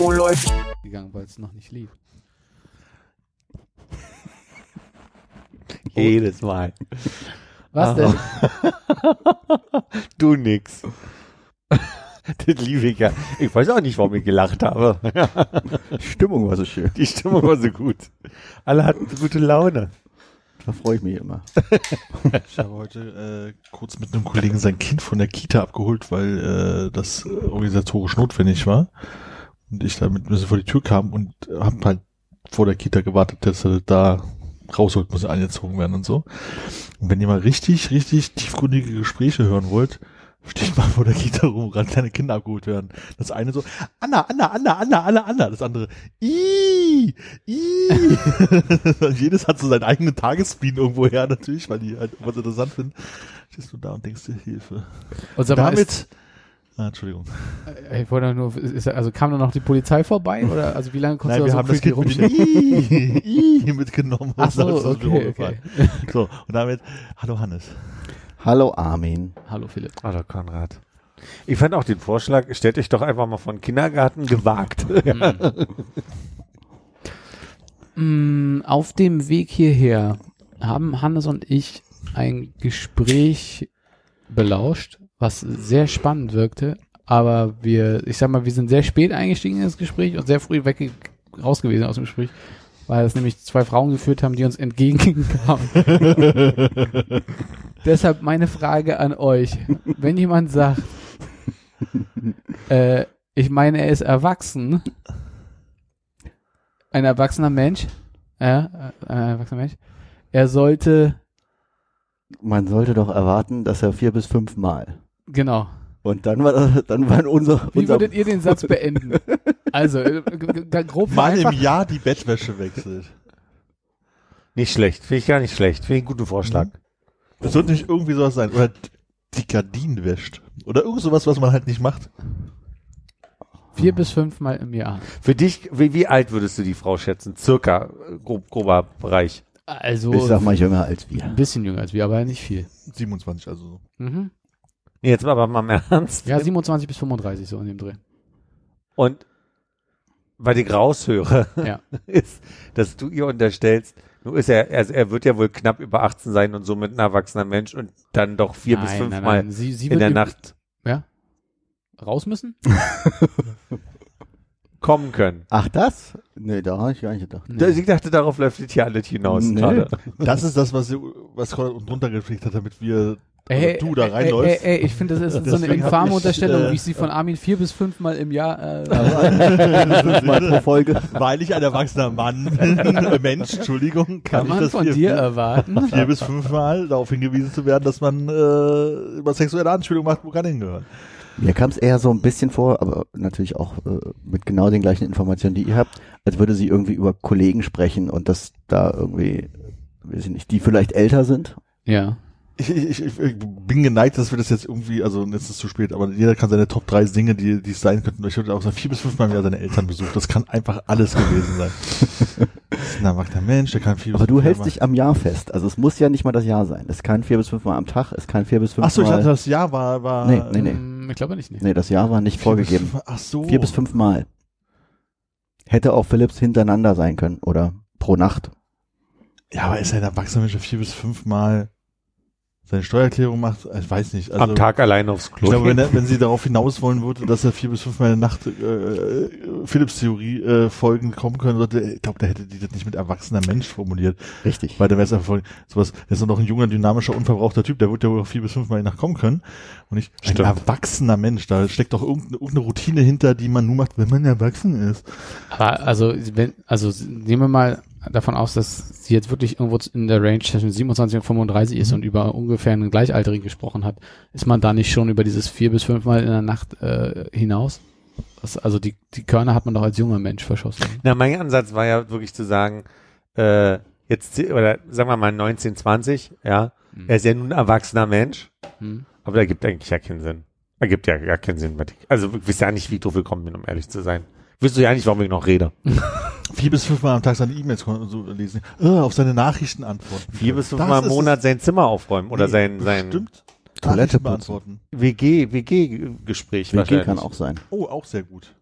Oh, läuft. gegangen, weil es noch nicht lief. Jedes Mal. Was denn? Du nix. Das lief ich ja. Ich weiß auch nicht, warum ich gelacht habe. Stimmung war so schön. Die Stimmung war so gut. Alle hatten gute Laune. Da freue ich mich immer. Ich habe heute äh, kurz mit einem Kollegen sein Kind von der Kita abgeholt, weil äh, das organisatorisch notwendig war. Und ich da mit ein bisschen vor die Tür kam und habe halt vor der Kita gewartet, dass er da rausholt, muss er angezogen werden und so. Und wenn ihr mal richtig, richtig tiefgründige Gespräche hören wollt, steht mal vor der Kita rum, ran kleine Kinder abgeholt werden. Das eine so, Anna, Anna, Anna, Anna, Anna, Anna. Das andere, Ii. Und jedes hat so seinen eigenen Tagesspleen irgendwo her, natürlich, weil die halt was interessant finden. Stehst du da und denkst dir, Hilfe. Und sag mal, Damit, ah, Entschuldigung. äh, ich wollte nur, ist, also kam dann noch die Polizei vorbei oder also wie lange konntest Nein, du wir da haben so das creepy Kind mit Ii mitgenommen. Ach so, das okay, okay. So, und damit, hallo Hannes. Hallo Armin. Hallo Philipp. Hallo Konrad. Ich fand auch den Vorschlag, stellt euch doch einfach mal von Kindergarten gewagt. Mm, Auf dem Weg hierher haben Hannes und ich ein Gespräch belauscht, was sehr spannend wirkte, aber wir, ich sag mal, wir sind sehr spät eingestiegen in das Gespräch und sehr früh weg raus gewesen aus dem Gespräch, weil es nämlich zwei Frauen geführt haben, die uns entgegenkamen. Deshalb meine Frage an euch. Wenn jemand sagt, äh, ich meine, er ist erwachsen, ein erwachsener Mensch, ja, äh, ein erwachsener Mensch, er sollte, Man sollte doch erwarten, dass er vier bis fünf Mal. genau. Und dann war dann war unser, Wie unser würdet ihr den Satz beenden? Also, äh, grob Mal im. Jahr die Bettwäsche wechselt. nicht schlecht, finde ich gar nicht schlecht. Finde ich einen guten Vorschlag. Das sollte nicht irgendwie sowas sein. Oder die Gardinen wäscht. Oder irgend sowas, was man halt nicht macht. Vier bis fünfmal im Jahr. Für dich, wie, wie alt würdest du die Frau schätzen? Circa, äh, grob, grober Bereich. Also, ich sag mal jünger als wir. ein bisschen jünger als wir, aber nicht viel. 27, also so. Mhm. Nee, Jetzt aber mal im Ernst. Ja, 27 bis 35, so in dem Dreh. Und weil ich raushöre, Ja. ist, dass du ihr unterstellst, nun ist er, er, er wird ja wohl knapp über 18 sein und somit ein erwachsener Mensch und dann doch vier bis Nein, fünf nein, Mal nein. Sie, sie in der Nacht Ja? Raus müssen? kommen können. Ach das? Nee, da habe ich gar nicht gedacht. Nee. Ich dachte, darauf läuft das hier alles hinaus Nee. gerade. Das ist das, was, was Konrad gekriegt hat, damit wir, Ey, also du da ey, reinläufst. Ey, ey, ich finde, das ist so eine infame ich, Unterstellung, äh, wie ich sie von Armin vier bis fünfmal im Jahr. Äh, Fünfmal pro Folge. Weil ich ein erwachsener Mann bin, Mensch, Entschuldigung, kann ich man das von vier, dir erwarten? vier bis fünfmal darauf hingewiesen zu werden, dass man äh, über sexuelle Anspielung macht, wo kann hingehören. Mir kam es eher so ein bisschen vor, aber natürlich auch äh, mit genau den gleichen Informationen, die ihr habt, als würde sie irgendwie über Kollegen sprechen und dass da irgendwie, weiß ich nicht, die vielleicht älter sind. Ja. Ich, ich, ich, ich bin geneigt, dass wir das jetzt irgendwie, also jetzt ist es zu spät, aber jeder kann seine Top 3 Dinge, die, die es sein könnten. Ich würde auch sagen, vier bis fünfmal im Jahr seine Eltern besucht. Das kann einfach alles gewesen sein. Das ist ein erwachsener Mensch, der kann vier bis Aber du hältst dich am Jahr fest. Also es muss ja nicht mal das Jahr sein. Es kann vier bis fünfmal am Tag, es kann vier bis fünfmal. Ach so, ich dachte, das Jahr war, war Nee, nee, nee. Ähm, Ich glaube nicht. Nee. Nee, das Jahr war nicht vier vorgegeben. fünf- Ach so. Vier bis fünfmal. Hätte auch Philips hintereinander sein können oder pro Nacht. Ja, aber ist ein erwachsener Mensch, der vier bis fünfmal seine Steuererklärung macht? Ich weiß nicht. Also, Am Tag allein aufs Klo. Ich glaube, wenn, er, wenn sie darauf hinaus wollen würde, dass er vier bis fünfmal in der Nacht äh, Philips Theorie äh, Folgen kommen können, sollte, ich glaube, da hätte die das nicht mit erwachsener Mensch formuliert. Richtig. Weil der wäre es einfach sowas, der ist doch noch ein junger, dynamischer, unverbrauchter Typ, der wird ja wohl auch vier bis fünfmal in der Nacht kommen können. Und nicht ein Stimmt. erwachsener Mensch, da steckt doch irgendeine, irgendeine Routine hinter, die man nur macht, wenn man erwachsen ist. Aber also, wenn, also nehmen wir mal davon aus, dass sie jetzt wirklich irgendwo in der Range zwischen 27 und 35 ist Mhm. und über ungefähr einen Gleichaltrigen gesprochen hat, ist man da nicht schon über dieses vier bis fünfmal in der Nacht äh, hinaus? Das, also die, die Körner hat man doch als junger Mensch verschossen. Na, mein Ansatz war ja wirklich zu sagen, äh, jetzt, oder sagen wir mal 19, 20, ja, er ist ja nun ein erwachsener Mensch, Hm. aber da gibt eigentlich ja keinen Sinn. Ergibt ja gar keinen Sinn. Also, ich weiß ja nicht, wie ich drauf gekommen bin, um ehrlich zu sein. Wisst du ja nicht, warum ich noch rede. Vier bis fünfmal am Tag seine E-Mails so lesen. Äh, auf seine Nachrichten antworten. Vier bis fünfmal im Monat sein Zimmer aufräumen oder Nee, sein, sein Stimmt. Toilette beantworten. WG, WG-Gespräch WG wahrscheinlich. kann auch sein. Oh, auch sehr gut.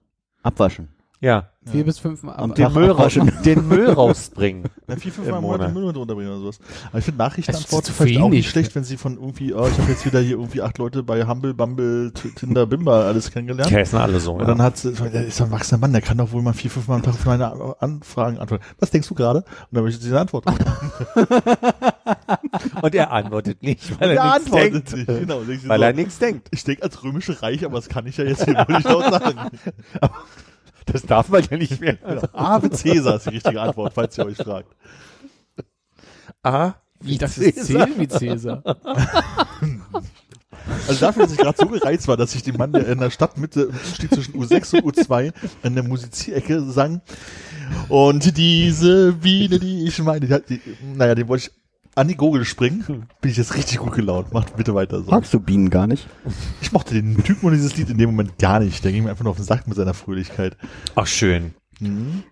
Abwaschen. Ja. Vier bis fünf Mal. Am aber- Den Tag Müll, raus, den Müll rausbringen. Na, vier, fünfmal Im im Monat den Müll runterbringen oder sowas. Aber ich finde Nachrichtenantworten Das ist zu vielleicht auch wenig. nicht schlecht, wenn sie von irgendwie, oh, ich habe jetzt wieder hier irgendwie acht Leute bei Humble, Bumble, Tinder, Bimba alles kennengelernt. Die heißen alle so. Und Ja. dann hat sie, der ist ein erwachsener Mann, der kann doch wohl mal vier, fünfmal am Tag auf meine Anfragen antworten. Was denkst du gerade? Und dann möchte sie eine Antwort. Und er antwortet nicht, weil Der er nichts antwortet denkt. nicht. Genau. Ich so, Weil er nichts denkt. ich denke als römische Reich, aber das kann ich ja jetzt hier wohl nicht laut sagen. Das darf man ja nicht mehr. Genau. Ave Cäsar ist die richtige Antwort, falls ihr euch fragt. Ah, Wie das ist zählen wie Cäsar. Also dafür, dass ich gerade so gereizt war, dass ich den Mann, der in der Stadtmitte im Umstieg zwischen U6 und U2 in der Musizierecke sang. Und diese Biene, die ich meine, die, die, naja, den wollte ich an die Gurgel springen. Bin ich jetzt richtig gut gelaunt. Macht bitte weiter so. Magst du Bienen gar nicht? Ich mochte den Typen und dieses Lied in dem Moment gar nicht. Der ging mir einfach nur auf den Sack mit seiner Fröhlichkeit. Ach, schön. Mhm.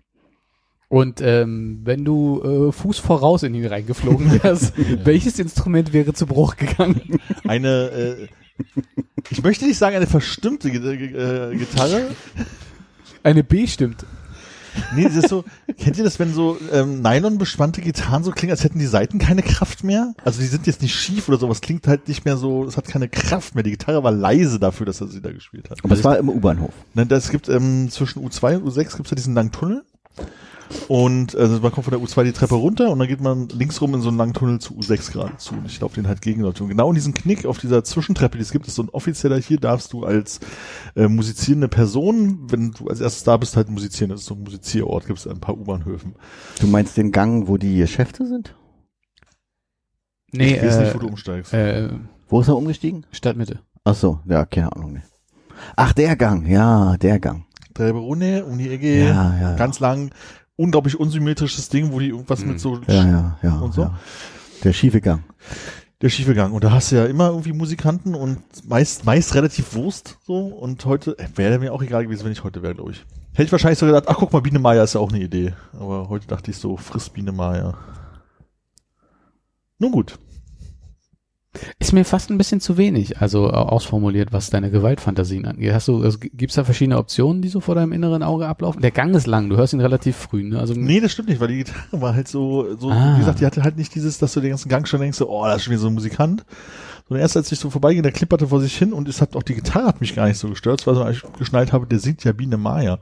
Und ähm, wenn du äh, Fuß voraus in ihn reingeflogen wärst, welches Instrument wäre zu Bruch gegangen? Eine, äh, ich möchte nicht sagen eine verstimmte Gi- äh, Gitarre, Eine B stimmt. Nee, das ist so, kennt ihr das, wenn so ähm, Nylon-bespannte Gitarren so klingen, als hätten die Saiten keine Kraft mehr? Also die sind jetzt nicht schief oder sowas, klingt halt nicht mehr so, es hat keine Kraft mehr. Die Gitarre war leise dafür, dass er sie da gespielt hat. Aber es war im U-Bahnhof. Ne, das gibt ähm, zwischen U2 und U6 gibt's ja diesen langen Tunnel. Und also man kommt von der U2 die Treppe runter und dann geht man links rum in so einen langen Tunnel zu U6 gerade zu. Und ich laufe den halt gegen Leute. Und genau in diesem Knick auf dieser Zwischentreppe, die es gibt, ist so ein offizieller, hier darfst du als äh, musizierende Person, wenn du als erstes da bist, halt musizieren. Das ist so ein Musizierort, gibt es ein paar U-Bahnhöfen. Du meinst den Gang, wo die Geschäfte sind? Nee, ich weiß äh, nicht, wo du umsteigst. äh, Wo ist er umgestiegen? Stadtmitte. Ach so, ja, keine Ahnung. nicht. Ach, der Gang, ja, der Gang. Treberone, um die Ecke, Ja, ja, ganz lang, unglaublich unsymmetrisches Ding, wo die irgendwas Mhm. mit so ja, ja, ja. und so. Ja. Der schiefe Gang. der schiefe Gang. Und da hast du ja immer irgendwie Musikanten und meist, meist relativ Wurst so. Und heute äh, wäre mir auch egal gewesen, wenn ich heute wäre, glaube ich. Hätte ich wahrscheinlich so gedacht, ach guck mal, Biene Maya ist ja auch eine Idee. Aber heute dachte ich so, friss Biene Maya. Nun gut. Ist mir fast ein bisschen zu wenig, also äh, ausformuliert, was deine Gewaltfantasien angeht. Hast du, also, gibt's da verschiedene Optionen, die so vor deinem inneren Auge ablaufen? Der Gang ist lang, du hörst ihn relativ früh, ne? Also, Nee, das stimmt nicht, weil die Gitarre war halt so, so Ah. wie gesagt, die hatte halt nicht dieses, dass du den ganzen Gang schon denkst, so, oh, da ist schon wieder so ein Musikant. Sondern erst als ich so vorbeiging, der klipperte vor sich hin und es hat auch die Gitarre hat mich gar nicht so gestört, weil ich geschnallt habe, der singt ja Biene Maya.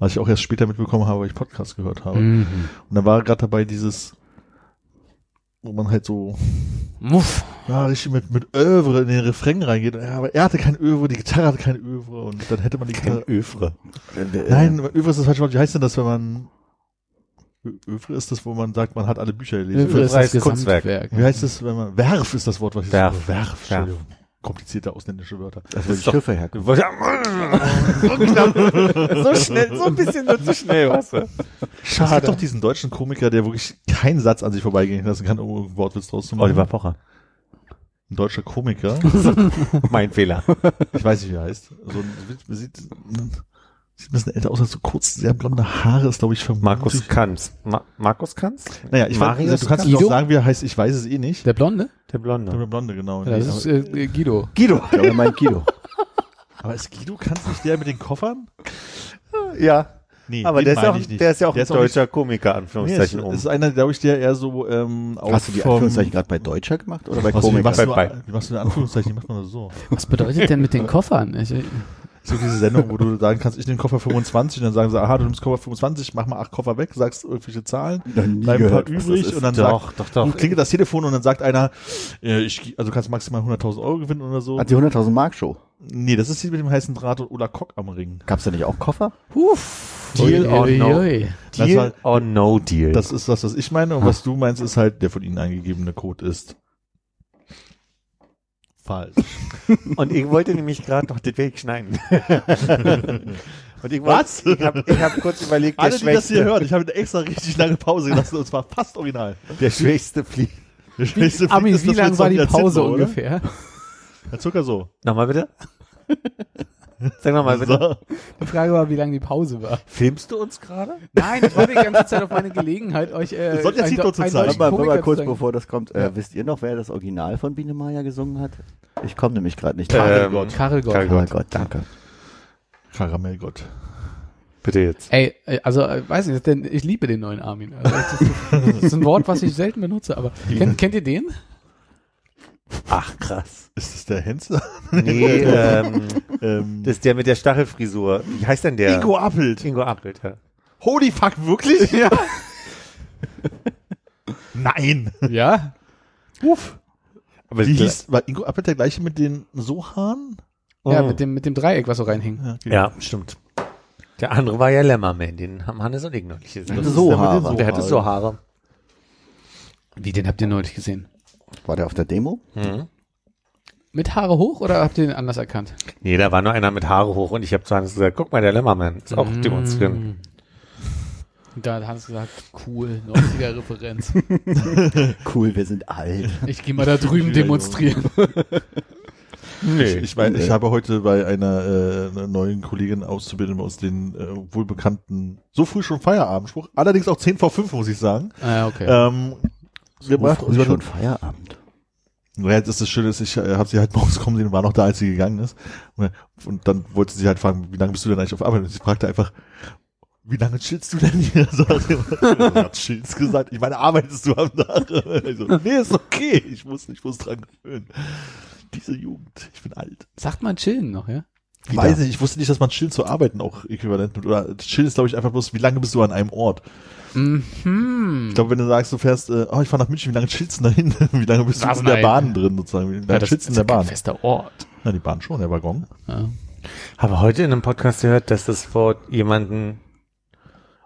Was ich auch erst später mitbekommen habe, weil ich Podcast gehört habe. Mhm. Und dann war gerade dabei dieses, wo man halt so, Muff. ja, richtig mit, mit Övre in den Refrain reingeht. Ja, aber er hatte kein Övre, die Gitarre hatte kein Övre und dann hätte man die Gitarre. Övre. Nein, Övre ist das falsche Wort. Wie heißt denn das, wenn man, Övre ist das, wo man sagt, man hat alle Bücher gelesen. Övre ist das Kunstwerk. Gesamtwerk. Wie heißt das, wenn man, Werf ist das Wort, was ich Werf. suche. Werf, Werf. Komplizierte ausländische Wörter. Das die doch- Schiffe herkommen. so knapp. So schnell, so ein bisschen nur zu schnell, was? Es gibt doch diesen deutschen Komiker, der wirklich keinen Satz an sich vorbeigehen lassen kann, um irgendeinen Wortwitz draus zu machen. Oliver Pocher. Ein deutscher Komiker. Mein Fehler. Ich weiß nicht, wie er heißt. So ein, sieht, sieht ein bisschen älter aus, hat so kurz, sehr blonde Haare, ist glaube ich vermutlich. Markus Kanz. Ma Markus Kanz? Naja, ich weiß, Marius du kannst Guido? mir auch sagen, wie er heißt, ich weiß es eh nicht. Der Blonde? Der Blonde. Der Blonde, genau. Ja, das ist äh, Guido. Guido. Ich glaube, er meint Guido. aber ist Guido, kannst nicht der mit den Koffern? Ja. Nee, Aber der ist, ja auch, nicht. der ist ja auch Der ein ist auch deutscher Komiker, Nee, Anführungszeichen ist, um. ist einer, glaube ich, der eher so ähm, auch Hast du die Anführungszeichen gerade bei Deutscher gemacht oder bei wie, Komiker? machst du, Bei- bei- wie machst du denn Anführungszeichen? Wie macht man das so? Was bedeutet denn mit den Koffern? Ich, So diese Sendung, wo du sagen kannst, ich nehme Koffer 25 und dann sagen sie, aha, du nimmst Koffer 25, mach mal acht Koffer weg, sagst irgendwelche Zahlen, bleiben ein paar übrig und dann doch, sagt, doch, doch. und klingelt das Telefon und dann sagt einer, äh, ich, also du kannst maximal 100.000 Euro gewinnen oder so. Hat die 100.000 Mark Show. Nee, das ist die mit dem heißen Draht und Ola Kock am Ring. Gab's da nicht auch Koffer? Deal or no. Deal war- or no deal. Das ist das, was ich meine und was du meinst, ist halt der von ihnen eingegebene Code ist Falsch. Und ich wollte nämlich gerade noch den Weg schneiden. Und ich Was? wollte- Ich habe ich hab kurz überlegt, der Alle, die das hier schwächste, hören, ich habe eine extra richtig lange Pause gelassen und zwar fast original. der schwächste Flieg. Der schwächste Ami, Flieg ist, wie dass wir lang jetzt war die Pause oder? ungefähr? Ja, circa so. Nochmal bitte. Sag nochmal bitte. So. Die Frage war, wie lang die Pause war. Filmst du uns gerade? Nein, ich warte die ganze Zeit auf meine Gelegenheit, euch äh, sollte jetzt Tito zu zeigen. mal, mal kurz zeigen. bevor das kommt. Äh, Ja. Wisst ihr noch, wer das Original von Biene Maya gesungen hat? Ich komme nämlich gerade nicht Ähm, drauf. Karel Gott. Karel Gott, danke. Karamellgott. Bitte jetzt. Ey, äh, also äh, weiß nicht, denn ich liebe den neuen Armin. Also, das, ist, das ist ein Wort, was ich selten benutze, aber kennt, kennt ihr den? Ach, krass. Ist das der Hensler? Nee, ähm, ähm, das ist der mit der Stachelfrisur. Wie heißt denn der? Ingo Appelt. Ingo Appelt, ja. Holy fuck, wirklich? Ja. Nein. Ja. Uff. Aber Wie hieß, war Ingo Appelt der gleiche mit den Sohan? Ja, Oh. mit dem, mit dem Dreieck, was so reinhing. Ja, okay. Ja, stimmt. Der andere war ja Lämmerman, den haben Hannes und ich noch nicht gesehen. ist so Haare. Der hatte so Haare. Wie, den habt ihr neulich gesehen? War der auf der Demo? Mhm. Mit Haare hoch oder habt ihr den anders erkannt? Nee, da war nur einer mit Haare hoch und ich habe zu Hannes gesagt, guck mal, der Lämmerman ist auch Mm. demonstrieren. Und da hat Hans gesagt, cool, 90er Referenz. Cool, wir sind alt. Ich gehe mal da drüben demonstrieren. Nee. Ich meine, ich habe heute bei einer, äh, neuen Kollegin Auszubildenden aus den äh, wohlbekannten, so früh schon Feierabendspruch, allerdings auch 10 vor 5, muss ich sagen, Ah, okay. ähm, gemacht. Und sie war schon Feierabend. Naja, das ist das Schöne, ich äh, habe sie halt morgens kommen sehen und war noch da, als sie gegangen ist. Und, und dann wollte sie halt fragen, wie lange bist du denn eigentlich auf Arbeit? Und sie fragte einfach, wie lange chillst du denn hier? So, chillst gesagt. Ich meine, arbeitest du am Tag? So, nee, ist okay. Ich muss, ich muss dran gewöhnen. Diese Jugend, ich bin alt. Sagt man chillen noch, ja? Ich weiß nicht, ich wusste nicht, dass man chillen zu arbeiten auch äquivalent mit. Oder chillen ist, glaube ich, einfach bloß, wie lange bist du an einem Ort? Mhm. Ich glaube, wenn du sagst, du fährst, äh, oh, ich fahre nach München, wie lange chillst du da hin? wie lange bist du Was, in der. Bahn drin, sozusagen? Wie lange ja, das chillst du in der ja kein Bahn? fester Ort. Na, die Bahn schon, der Waggon. Ja. Habe heute in einem Podcast gehört, dass das Wort jemanden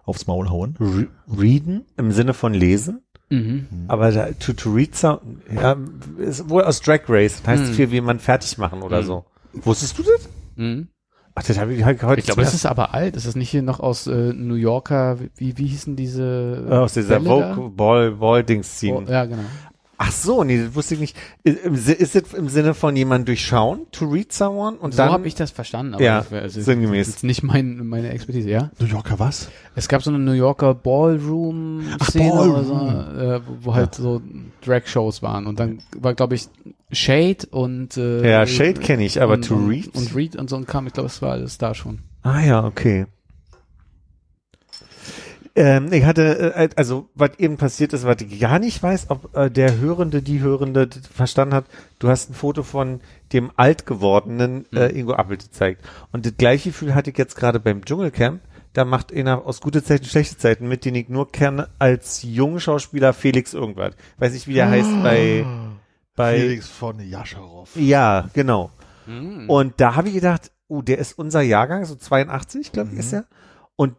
Aufs Maul hauen. re readen im Sinne von lesen, Mhm. aber da, to, to read so, ja, ist wohl aus Drag Race, das heißt Hm. viel wie jemand fertig machen oder Hm. so. Wusstest du das? Mhm. Ach, das habe ich halt heute Ich glaube, das ist aber alt. Ist das nicht hier noch aus äh, New Yorker, wie, wie hießen diese äh, aus dieser Bälle da? Vogue Ball Ball Dings Oh, ja, genau. Ach so, nee, das wusste ich nicht. Ist, ist es im Sinne von jemand durchschauen, to read someone und so dann habe ich das verstanden. Aber Ja, das wär- also, sinngemäß. Das ist nicht mein, meine Expertise, ja? New Yorker was? Es gab so eine New Yorker Ballroom-Szene oder so, äh, wo, wo halt so Drag-Shows waren. Und dann war, glaube ich, Shade und äh, Ja, Shade kenne ich, aber und, to und, read? Und Read und so ein Kram. Ich glaube, es war alles da schon. Ah ja, okay. Ähm, ich hatte, äh, also was eben passiert ist, was ich gar nicht weiß, ob äh, der Hörende, die Hörende verstanden hat, du hast ein Foto von dem alt gewordenen äh, Ingo Appelt gezeigt. Und das gleiche Gefühl hatte ich jetzt gerade beim Dschungelcamp. Da macht einer aus gute Zeiten, schlechte Zeiten mit, den ich nur kenne als jungen Schauspieler Felix irgendwas. Weiß nicht, wie der heißt bei, bei, Felix von Jascharow. ja, genau. Mhm. Und da habe ich gedacht, oh, der ist unser Jahrgang, so 82, glaube ich, Mhm. ist er. Und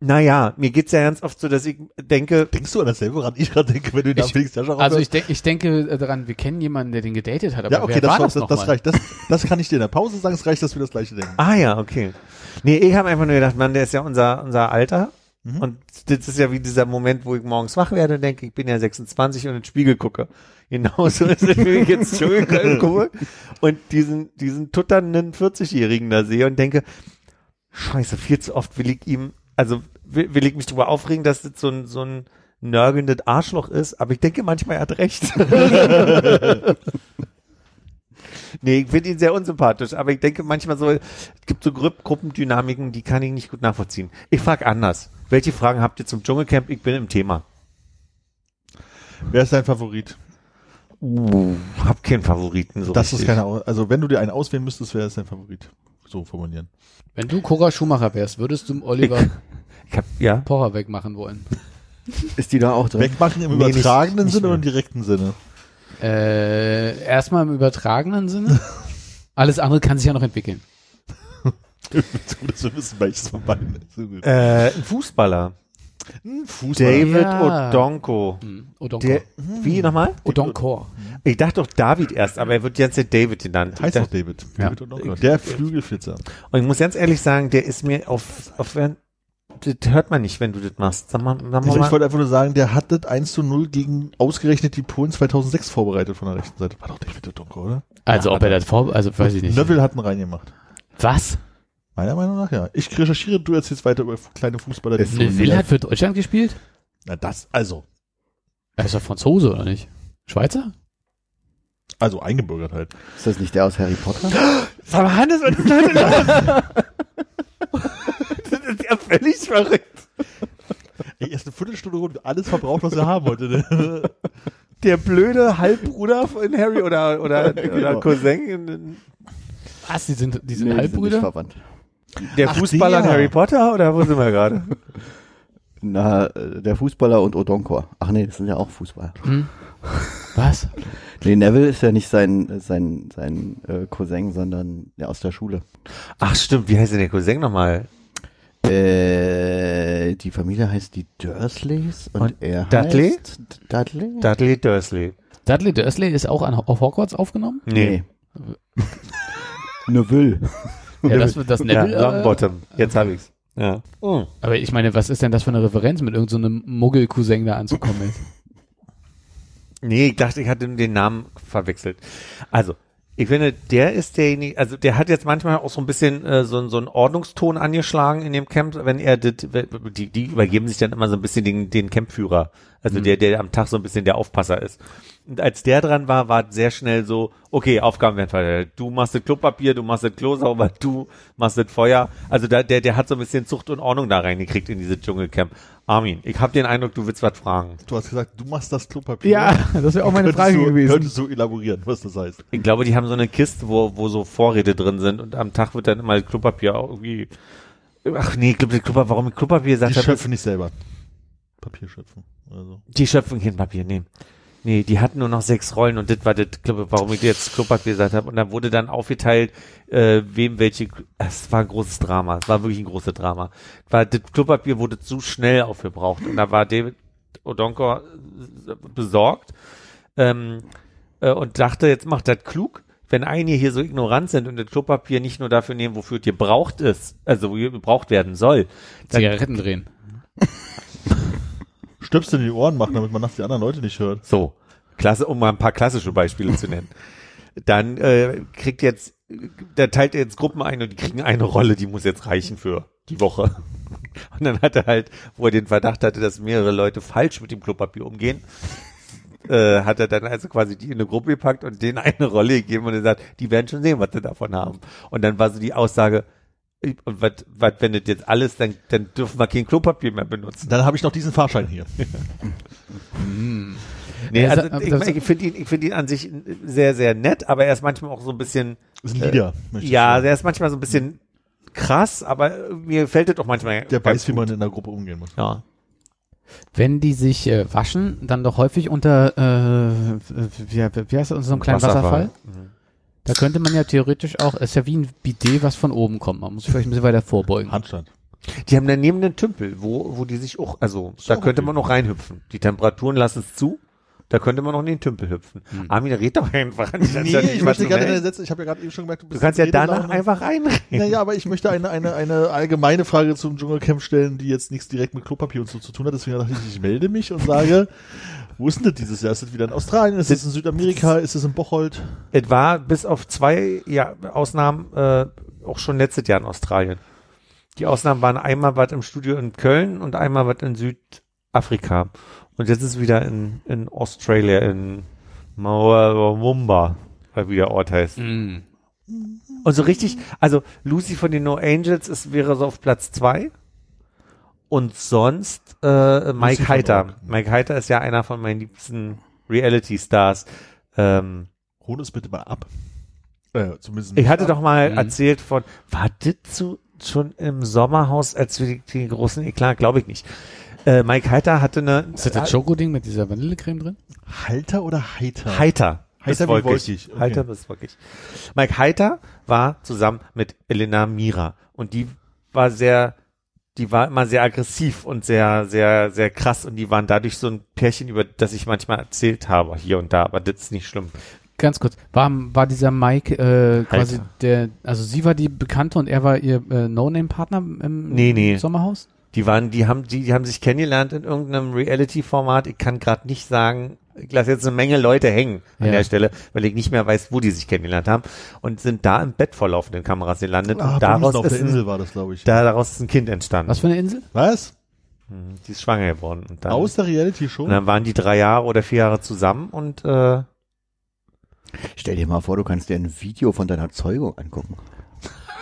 naja, mir geht's ja ganz oft so, dass ich denke, Denkst du an dasselbe, woran ich gerade denke, wenn du den Felix Jascharow Also ich, denk, ich denke äh, daran, wir kennen jemanden, der den gedatet hat, aber Ja, okay, wer das, war das, das, noch das, mal? reicht. Das, das kann ich dir in der Pause sagen, es reicht, dass wir das gleiche denken. ah ja, okay. Nee, ich habe einfach nur gedacht, Mann, der ist ja unser, unser Alter. Mhm. Und das ist ja wie dieser Moment, wo ich morgens wach werde und denke, ich bin ja 26 und in den Spiegel gucke. Genauso ist es, wenn ich jetzt Dschungelcamp gucke und diesen, diesen tutternden 40-Jährigen da sehe und denke, scheiße, viel zu oft will ich ihm, also will, will ich mich darüber aufregen, dass das so ein, so ein nörgelndes Arschloch ist, aber ich denke manchmal, er hat recht. nee, ich finde ihn sehr unsympathisch, aber ich denke manchmal so, es gibt so Gru Gruppendynamiken, die kann ich nicht gut nachvollziehen. Ich frage anders. Welche Fragen habt ihr zum Dschungelcamp? Ich bin im Thema. Wer ist dein Favorit? Uh, hab keinen Favoriten so das ist richtig. keine, Au- also wenn du dir einen auswählen müsstest, wer ist dein Favorit? So formulieren. Wenn du Cora Schumacher wärst, würdest du Oliver Ich hab, ja. Pocher wegmachen wollen? Ist die da auch drin? Wegmachen im Nee, nicht- übertragenen nicht Sinne oder im direkten Sinne? Äh, erstmal im übertragenen Sinne. Alles andere kann sich ja noch entwickeln. Gut, dass wir wissen, welches von beiden ist. Äh, ein Fußballer. Ein Fußballer. David Ja. Odonko. Hm, Odonkor. Der, wie nochmal? Odonkor. Ich dachte doch David erst, aber er wird jetzt David genannt. Heißt doch dachte, David. Ja. David Odonko. Der Flügelflitzer. und ich muss ganz ehrlich sagen, der ist mir auf, auf das hört man nicht, wenn du das machst. Sag mal, sag Also mal. ich wollte einfach nur sagen, der hat das 1 zu 0 gegen ausgerechnet die Polen 2006 vorbereitet von der rechten Seite. War doch David Odonko, oder? Also ob er das vor, also weiß ich nicht. Neville hat ihn reingemacht. Was? Meiner Meinung nach, ja. Ich recherchiere, du erzählst weiter über kleine Fußballer. die Neville hat für Deutschland gespielt? Na das, also. Er ist doch Franzose, oder nicht? Schweizer? Also eingebürgert halt. Ist das nicht der aus Harry Potter? Sag mal, Hannes, was ist? Das ist ja völlig verrückt. Ey, erst eine Viertelstunde rund alles verbraucht, was er haben wollte. Ne? Der blöde Halbbruder von Harry oder, oder, oder Genau. Cousin, Was? Die sind, die sind Nee, die Halbbrüder? nicht verwandt. Der Ach, Fußballer der. Harry Potter oder wo sind wir gerade? Na, der Fußballer und Odonkor. Ach nee, das sind ja auch Fußballer. hm? Was? Nee, Neville ist ja nicht sein, sein, sein äh, Cousin, sondern der aus der Schule. Ach stimmt, wie heißt denn der Cousin nochmal? Äh, die Familie heißt die Dursleys und, Und er Dudley? heißt Dudley? Dudley Dursley. Dudley Dursley ist auch an, auf Hogwarts aufgenommen? Nee. Neville. Ja, das wird das Ja, Neville. äh, Longbottom. Jetzt hab ich's. Ja. Mhm. aber ich meine, was ist denn das für eine Referenz, mit irgendeinem so Muggel-Cousin da anzukommen? Nee, ich dachte, ich hatte den Namen verwechselt. Also, ich finde, der ist derjenige, also der hat jetzt manchmal auch so ein bisschen äh, so, so einen Ordnungston angeschlagen in dem Camp, wenn er das, die, die übergeben sich dann immer so ein bisschen den, den Campführer, also der, der am Tag so ein bisschen der Aufpasser ist. Und als der dran war, war es sehr schnell so, okay, Aufgaben werden verteilt. Du machst das Klopapier, du machst das Klo sauber, du machst das Feuer. Also da, der, der hat so ein bisschen Zucht und Ordnung da reingekriegt in dieses Dschungelcamp. Armin, ich habe den Eindruck, du willst was fragen. Du hast gesagt, du machst das Klopapier. Ja, das wäre auch meine Könntest Frage du, gewesen. Könntest du elaborieren, was das heißt? Ich glaube, die haben so eine Kiste, wo, wo so Vorräte drin sind und am Tag wird dann immer Klopapier auch irgendwie. Ach nee, Klo- Klopapier, warum ich Klopapier Die gesagt habe, schöpfen nicht selber. Papier schöpfen. Also. die schöpfen kein Papier, nee. Nee, die hatten nur noch sechs Rollen und das war das, warum ich jetzt Klopapier gesagt habe. Und dann wurde dann aufgeteilt, äh, wem welche, es war ein großes Drama, es war wirklich ein großes Drama. Weil das Klopapier wurde zu schnell aufgebraucht und da war David Odonko äh, besorgt ähm, äh, und dachte, jetzt macht das klug, wenn einige hier so ignorant sind und das Klopapier nicht nur dafür nehmen, wofür es gebraucht ist, also wo gebraucht werden soll, Zigaretten drehen. Stöpsel in die Ohren machen, damit man nachts die anderen Leute nicht hört. So, klasse, um mal ein paar klassische Beispiele zu nennen. Dann äh, kriegt jetzt, da teilt er jetzt Gruppen ein und die kriegen eine Rolle, die muss jetzt reichen für die Woche. Und dann hat er halt, wo er den Verdacht hatte, dass mehrere Leute falsch mit dem Klopapier umgehen, äh, hat er dann also quasi die in eine Gruppe gepackt und denen eine Rolle gegeben und gesagt, die werden schon sehen, was sie davon haben. Und dann war so die Aussage, und was, was, wenn das jetzt alles, dann, dann dürfen wir kein Klopapier mehr benutzen. Dann habe ich noch diesen Fahrschein hier. Nee, Ja, also das- ich, ich finde ihn, ich finde ihn an sich sehr, sehr nett, aber er ist manchmal auch so ein bisschen, Das ist ein möchte ich ja, sagen. der ist manchmal so ein bisschen krass, aber mir fällt das auch manchmal. der ganz weiß, wie gut. man in der Gruppe umgehen muss. Ja. Wenn die sich äh, waschen, dann doch häufig unter, äh, wie, wie heißt das, unter so einem kleinen Wasserfall? Mhm. Da könnte man ja theoretisch auch, ist ja wie ein Bidet, was von oben kommt. Man muss sich vielleicht ein bisschen weiter vorbeugen. Handstand. Die haben daneben einen Tümpel, wo, wo die sich auch, also da auch könnte man noch reinhüpfen. Die Temperaturen lassen es zu. Da könnte man noch in den Tümpel hüpfen. Hm. Armin, red doch einfach. Nee, ich möchte gerne Sätze, ich habe ja gerade eben schon gemerkt, du Du bist kannst ja danach einfach reinreden. Naja, aber ich möchte eine, eine, eine allgemeine Frage zum Dschungelcamp stellen, die jetzt nichts direkt mit Klopapier und so zu tun hat. Deswegen dachte ich, ich melde mich und sage, wo ist denn das dieses Jahr? Ist das wieder in Australien? Ist das in Südamerika? Ist das in Bocholt? Es war bis auf zwei ja, Ausnahmen äh, auch schon letztes Jahr in Australien. Die Ausnahmen waren einmal was im Studio in Köln und einmal was in Südafrika. Und jetzt ist wieder in, in Australia, in Mumba, wie der Ort heißt. Mm. Und so richtig, also Lucy von den No Angels ist, wäre so auf Platz zwei. Und sonst äh, Mike Heiter. Mike Heiter ist ja einer von meinen liebsten Reality-Stars. Ähm, Hol uns bitte mal ab. Äh, zumindest ich hatte doch mal Mhm. erzählt von, war das zu, schon im Sommerhaus, als wir die, die großen Eklat, glaube ich nicht. Äh, Mike Heiter hatte eine Ist das das Schokoding mit dieser Vanillecreme drin? Halter oder Heiter? Heiter. Heiter bis wolkig, okay. Heiter bis wolkig. Mike Heiter war zusammen mit Elena Mira und die war sehr die war immer sehr aggressiv und sehr, sehr, sehr krass und die waren dadurch so ein Pärchen, über das ich manchmal erzählt habe, hier und da, aber das ist nicht schlimm. Ganz kurz, war, war dieser Mike äh, quasi der, also sie war die Bekannte und er war ihr äh, No-Name-Partner im Nee, nee. Sommerhaus? Die waren, die haben, die, die haben sich kennengelernt in irgendeinem Reality-Format. Ich kann gerade nicht sagen, ich lasse jetzt eine Menge Leute hängen an Ja. der Stelle, weil ich nicht mehr weiß, wo die sich kennengelernt haben und sind da im Bett vor laufenden Kameras gelandet Ah, und daraus auf ist, der Insel ein, war das, glaube ich. da, daraus ist ein Kind entstanden. Was für eine Insel? Was? Hm, Die ist schwanger geworden. Und dann, Aus der Reality Show? und dann waren die drei Jahre oder vier Jahre zusammen und äh, Stell dir mal vor, du kannst dir ein Video von deiner Zeugung angucken.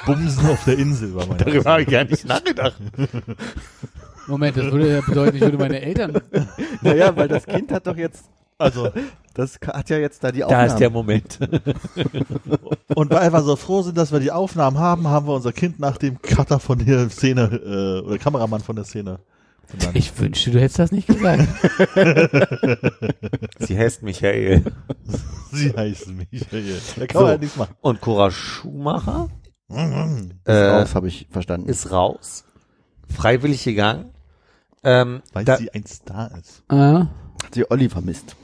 Bumsen auf der Insel war mein darüber habe ich gar nicht nachgedacht. Moment, das würde ja bedeuten, ich würde meine Eltern. Naja, weil das Kind hat doch jetzt, Also, das hat ja jetzt da die Da Aufnahme. ist der Moment. und weil wir so froh sind, dass wir die Aufnahmen haben, haben wir unser Kind nach dem Cutter von der Szene, äh, oder Kameramann von der Szene benannt. Ich wünschte, du hättest das nicht gesagt. Sie heißt Michael. Sie heißt Michael. Da kann So. man halt nichts machen. Und Cora Schumacher äh, raus, habe ich verstanden. ist raus. Freiwillig gegangen. Ähm, Weil da, sie ein Star ist. äh, Hat sie Olli vermisst.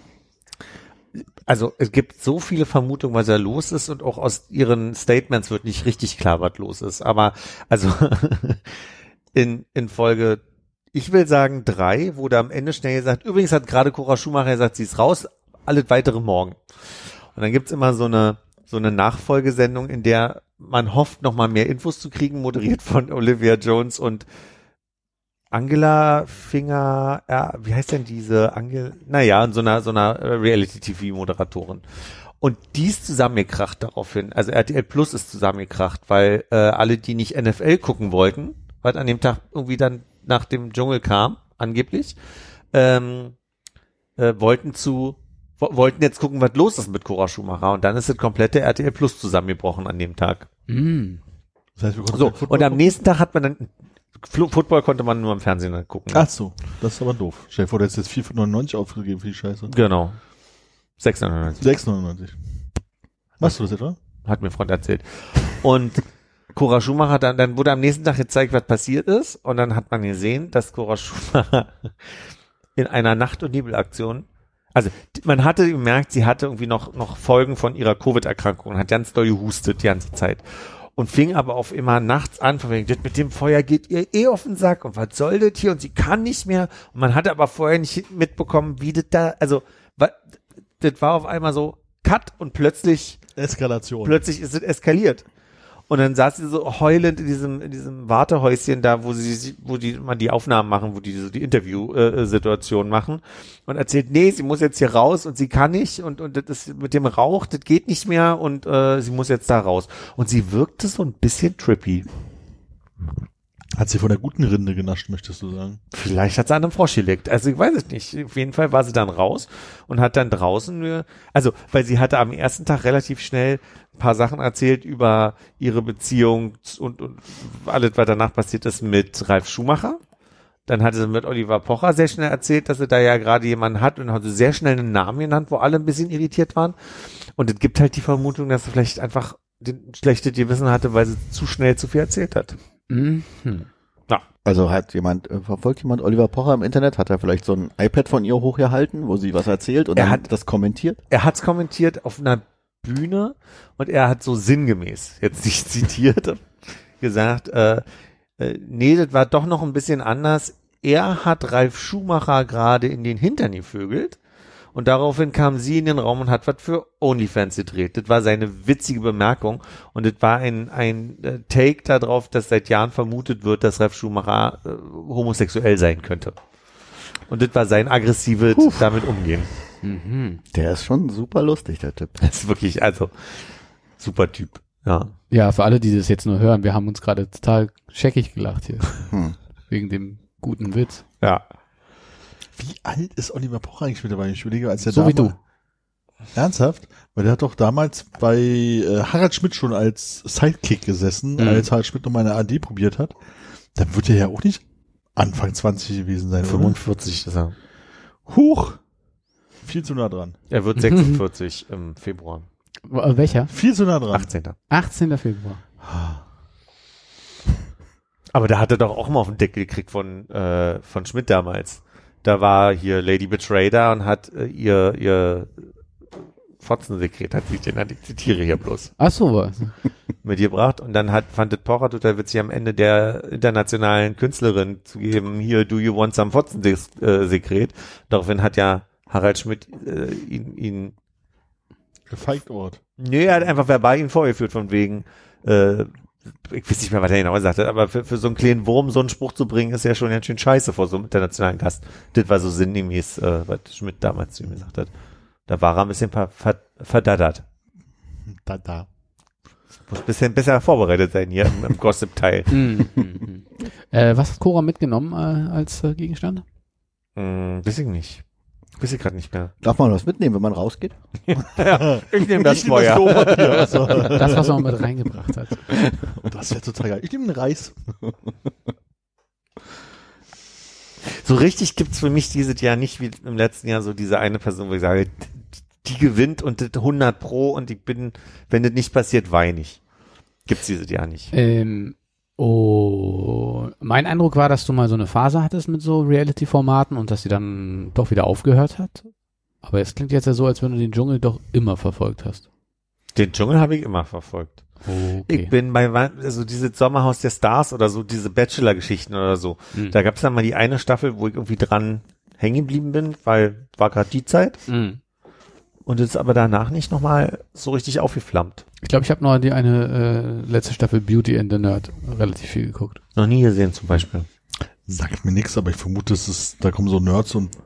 also es gibt so viele Vermutungen, was da los ist und auch aus ihren Statements wird nicht richtig klar, was los ist. Aber also in, in Folge, ich will sagen drei, wurde am Ende schnell gesagt, übrigens hat gerade Cora Schumacher gesagt, sie ist raus, alles weitere morgen. Und dann gibt's immer so eine, so eine Nachfolgesendung, in der man hofft, nochmal mehr Infos zu kriegen, moderiert von Olivia Jones und Angela Finger, ja, wie heißt denn diese Angel? Naja, in so einer, so einer äh, Reality-TV-Moderatorin. Und die ist zusammengekracht daraufhin. Also RTL Plus ist zusammengekracht, weil äh, alle, die nicht NFL gucken wollten, was an dem Tag irgendwie dann nach dem Dschungel kam, angeblich, ähm, äh, wollten zu wollten jetzt gucken, was los ist mit Cora Schumacher. Und dann ist das komplette RTL Plus zusammengebrochen an dem Tag. mm. Das heißt, wir konnten So, und am nächsten Tag hat man dann, Flo- Football konnte man nur im Fernsehen gucken. Ach so, das ist aber doof. Stell dir vor, du hättest jetzt 4,99 aufgegeben für die Scheiße. Genau. 6,99. 6,99. Machst du das etwa? hat mir ein Freund erzählt. Und Cora Schumacher, dann, dann wurde am nächsten Tag gezeigt, was passiert ist. Und dann hat man gesehen, dass Cora Schumacher in einer Nacht- und Nebelaktion, also man hatte gemerkt, sie hatte irgendwie noch, noch Folgen von ihrer Covid-Erkrankung und hat ganz doll gehustet die ganze Zeit. Und fing aber auf immer nachts an, von wegen, das mit dem Feuer geht ihr eh auf den Sack und was soll das hier und sie kann nicht mehr. Und man hatte aber vorher nicht mitbekommen, wie das da, also, das war auf einmal so Cut und plötzlich Eskalation. plötzlich ist es eskaliert. Und dann saß sie so heulend in diesem, in diesem Wartehäuschen da, wo sie, wo die mal die Aufnahmen machen, wo die so die Interview-Situation machen und erzählt, nee, sie muss jetzt hier raus und sie kann nicht und, und das mit dem Rauch, das geht nicht mehr und äh, sie muss jetzt da raus. Und sie wirkte so ein bisschen trippy. Hat sie von der guten Rinde genascht, möchtest du sagen? Vielleicht hat sie an einem Frosch gelegt. Also ich weiß es nicht. Auf jeden Fall war sie dann raus und hat dann draußen, äh, also weil sie hatte am ersten Tag relativ schnell ein paar Sachen erzählt über ihre Beziehung und, und alles, was danach passiert ist mit Ralf Schumacher. Dann hatte sie mit Oliver Pocher sehr schnell erzählt, dass sie da ja gerade jemanden hat und hatte sehr schnell einen Namen genannt, wo alle ein bisschen irritiert waren. Und es gibt halt die Vermutung, dass sie vielleicht einfach den schlechte Gewissen hatte, weil sie zu schnell zu viel erzählt hat. Mhm. Also hat jemand, äh, verfolgt jemand Oliver Pocher im Internet? Hat er vielleicht so ein iPad von ihr hochgehalten, wo sie was erzählt und Er dann hat- das kommentiert? er hat's kommentiert auf einer Bühne und er hat so sinngemäß, jetzt nicht zitiert, gesagt, äh, äh, nee, das war doch noch ein bisschen anders. Er hat Ralf Schumacher gerade in den Hintern gevögelt und daraufhin kam sie in den Raum und hat was für OnlyFans gedreht. Das war seine witzige Bemerkung und das war ein, ein äh, Take darauf, dass seit Jahren vermutet wird, dass Ralf Schumacher äh, homosexuell sein könnte. Und das war sein aggressives damit umgehen. Mhm. Der ist schon super lustig, der Typ. Das ist wirklich, also, super Typ. Ja. Ja, für alle, die das jetzt nur hören, wir haben uns gerade total scheckig gelacht hier. Hm. Wegen dem guten Witz. Ja. Wie alt ist Oliver Pocher eigentlich mittlerweile? Ich überlege, als der So wie damals- Ernsthaft? Weil der hat doch damals bei äh, Harald Schmidt schon als Sidekick gesessen, Mhm. als Harald Schmidt noch mal eine AD probiert hat. Dann wird er ja auch nicht Anfang 20 gewesen sein, oder? 45 ist er. Huch! Viel zu nah dran. Er wird 46 im Februar. Äh, Welcher? Viel zu nah dran. 18. 18. Februar. Aber da hat er doch auch mal auf den Deckel gekriegt von, äh, von Schmidt damals. Da war hier Lady Betray da und hat äh, ihr, ihr Fotzensekret, hat sich den, ich zitiere hier bloß, Ach so, was. mitgebracht. Und dann hat, fand das Pocher total witzig am Ende der internationalen Künstlerin zu geben, hier, do you want some Fotzensekret? Daraufhin hat ja Harald Schmidt äh, ihn, ihn Gefeigt Wort. Nee, er hat einfach verbal ihn vorgeführt von wegen, äh, ich weiß nicht mehr, was er genau gesagt hat, aber für, für so einen kleinen Wurm so einen Spruch zu bringen, ist ja schon ganz schön scheiße vor so einem internationalen Gast. Das war so sinngemäß, äh, was Schmidt damals zu ihm gesagt hat. Da war er ein bisschen ver, ver, verdaddert. Da, da. Muss ein bisschen besser vorbereitet sein hier im, im Gossip-Teil. Mhm, äh, was hat Cora mitgenommen äh, als äh, Gegenstand? Hm, weiß ich nicht. Weiß ich gerade nicht mehr. Darf man was mitnehmen, wenn man rausgeht? Ich nehme das Feuer. Also, Das, was man mit reingebracht hat. das wäre total geil. Ich nehme den Reis. So richtig gibt's für mich dieses Jahr nicht wie im letzten Jahr so diese eine Person, wo ich sage, die gewinnt und das 100 pro und ich bin, wenn das nicht passiert, weine ich. Gibt's dieses Jahr nicht. Ähm, oh, mein Eindruck war, dass du mal so eine Phase hattest mit so Reality-Formaten und dass sie dann doch wieder aufgehört hat. Aber es klingt jetzt ja so, als wenn du den Dschungel doch immer verfolgt hast. Den Dschungel habe ich immer verfolgt. Okay. Ich bin bei, also dieses Sommerhaus der Stars oder so, diese Bachelor-Geschichten oder so. Mhm. Da gab's dann mal die eine Staffel, wo ich irgendwie dran hängen geblieben bin, weil war gerade die Zeit. Mhm. Und ist aber danach nicht nochmal so richtig aufgeflammt. Ich glaube, ich habe noch die eine äh, letzte Staffel Beauty and the Nerd relativ viel geguckt. Noch nie gesehen zum Beispiel. Sagt mir nichts, aber ich vermute, es ist, da kommen so Nerds und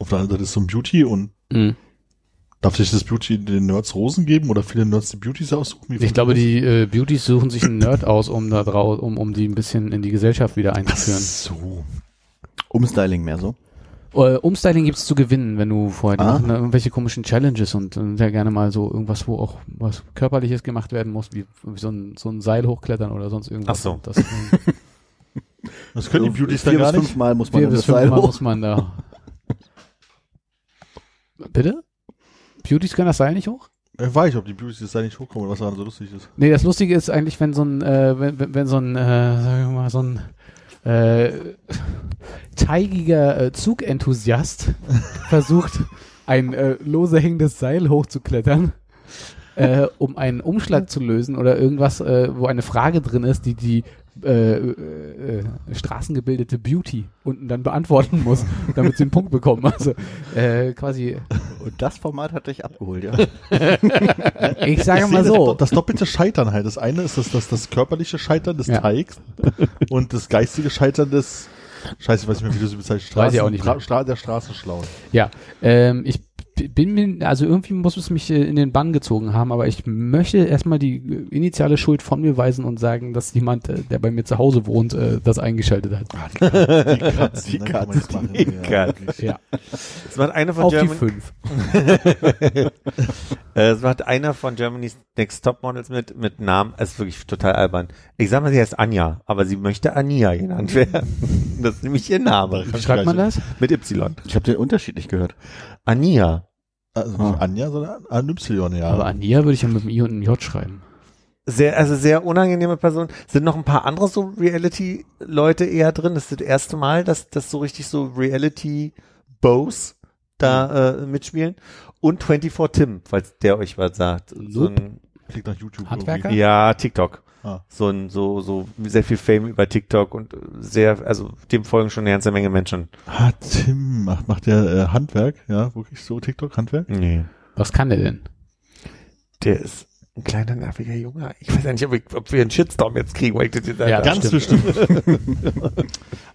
auf der anderen Seite ist so ein Beauty und Mhm. darf sich das Beauty den Nerds Rosen geben oder viele Nerds die Beauties aussuchen? Wie Ich glaube, die äh, Beauties suchen sich einen Nerd aus, um da draus, um, um die ein bisschen in die Gesellschaft wieder Ach einzuführen. so. Umstyling mehr so. Äh, Umstyling gibt's zu gewinnen, wenn du vorher Ah. machen da irgendwelche komischen Challenges und äh, sehr gerne mal so irgendwas, wo auch was körperliches gemacht werden muss, wie, wie so, ein, so ein Seil hochklettern oder sonst irgendwas. Ach so. Und Das, Das können die Beauties dann gar nicht. fünfmal muss man vier bis das Seil fünfmal hoch. muss man da. Bitte? Beauties können das Seil nicht hoch? Ich weiß nicht, ob die Beauties jetzt da nicht hochkommen oder was daran so lustig ist. Nee, das Lustige ist eigentlich, wenn so ein, äh, wenn, wenn, wenn so ein, äh, sagen wir mal, so ein äh, teigiger äh, Zugenthusiast versucht, ein äh, lose hängendes Seil hochzuklettern, äh, um einen Umschlag zu lösen oder irgendwas, äh, wo eine Frage drin ist, die die äh, äh, äh, straßengebildete Beauty unten dann beantworten muss, damit sie einen Punkt bekommen. Also äh, quasi, Und das Format hat dich abgeholt, ja. ich sage Ich mal so, Das, das doppelte Scheitern halt. Das eine ist das, das, das körperliche Scheitern des Ja. Teigs und das geistige Scheitern des Scheiße, ich weiß nicht mehr, wie du sie bezeichnest. Weiß ich auch nicht Stra mehr. Stra der Straßenschlauen. Ja, ähm, ich bin mir, also irgendwie muss es mich äh, in den Bann gezogen haben, aber ich möchte erstmal die äh, initiale Schuld von mir weisen und sagen, dass jemand, äh, der bei mir zu Hause wohnt, das eingeschaltet hat. Ah, die Katzen, die Katzen, Die die Ja, Es macht eine von auf die fünf. es macht einer von Germany's Next Top Models mit, mit Namen, es ist wirklich total albern. Ich sag mal, sie heißt Anja, aber sie möchte Ania genannt werden. Das ist nämlich ihr Name. Wie schreibt man das? Mit Y. Ich habe den Unterschied nicht gehört. Ania. Also Ah. nicht Anja, sondern an Y, ja. Aber Ania würde ich ja mit dem I und einem J schreiben. Sehr, also sehr unangenehme Person. Sind noch ein paar andere so Reality-Leute eher drin. Das ist das erste Mal, dass das so richtig so Reality-Bows da äh, mitspielen. Und 24 Tim, falls der euch was sagt. So ein, Klingt nach YouTube. Handwerker? irgendwie. ja, TikTok. Ah. So ein, so, so sehr viel Fame über TikTok und sehr, also dem folgen schon eine ganze Menge Menschen. Ah, Tim macht, macht der äh, Handwerk, ja, wirklich so TikTok, Handwerk? Nee. Was kann der denn? Der ist ein kleiner, nerviger Junge. Ich weiß ja nicht, ob, ich, ob wir einen Shitstorm jetzt kriegen, weil ich das jetzt Ja, Ganz bestimmt.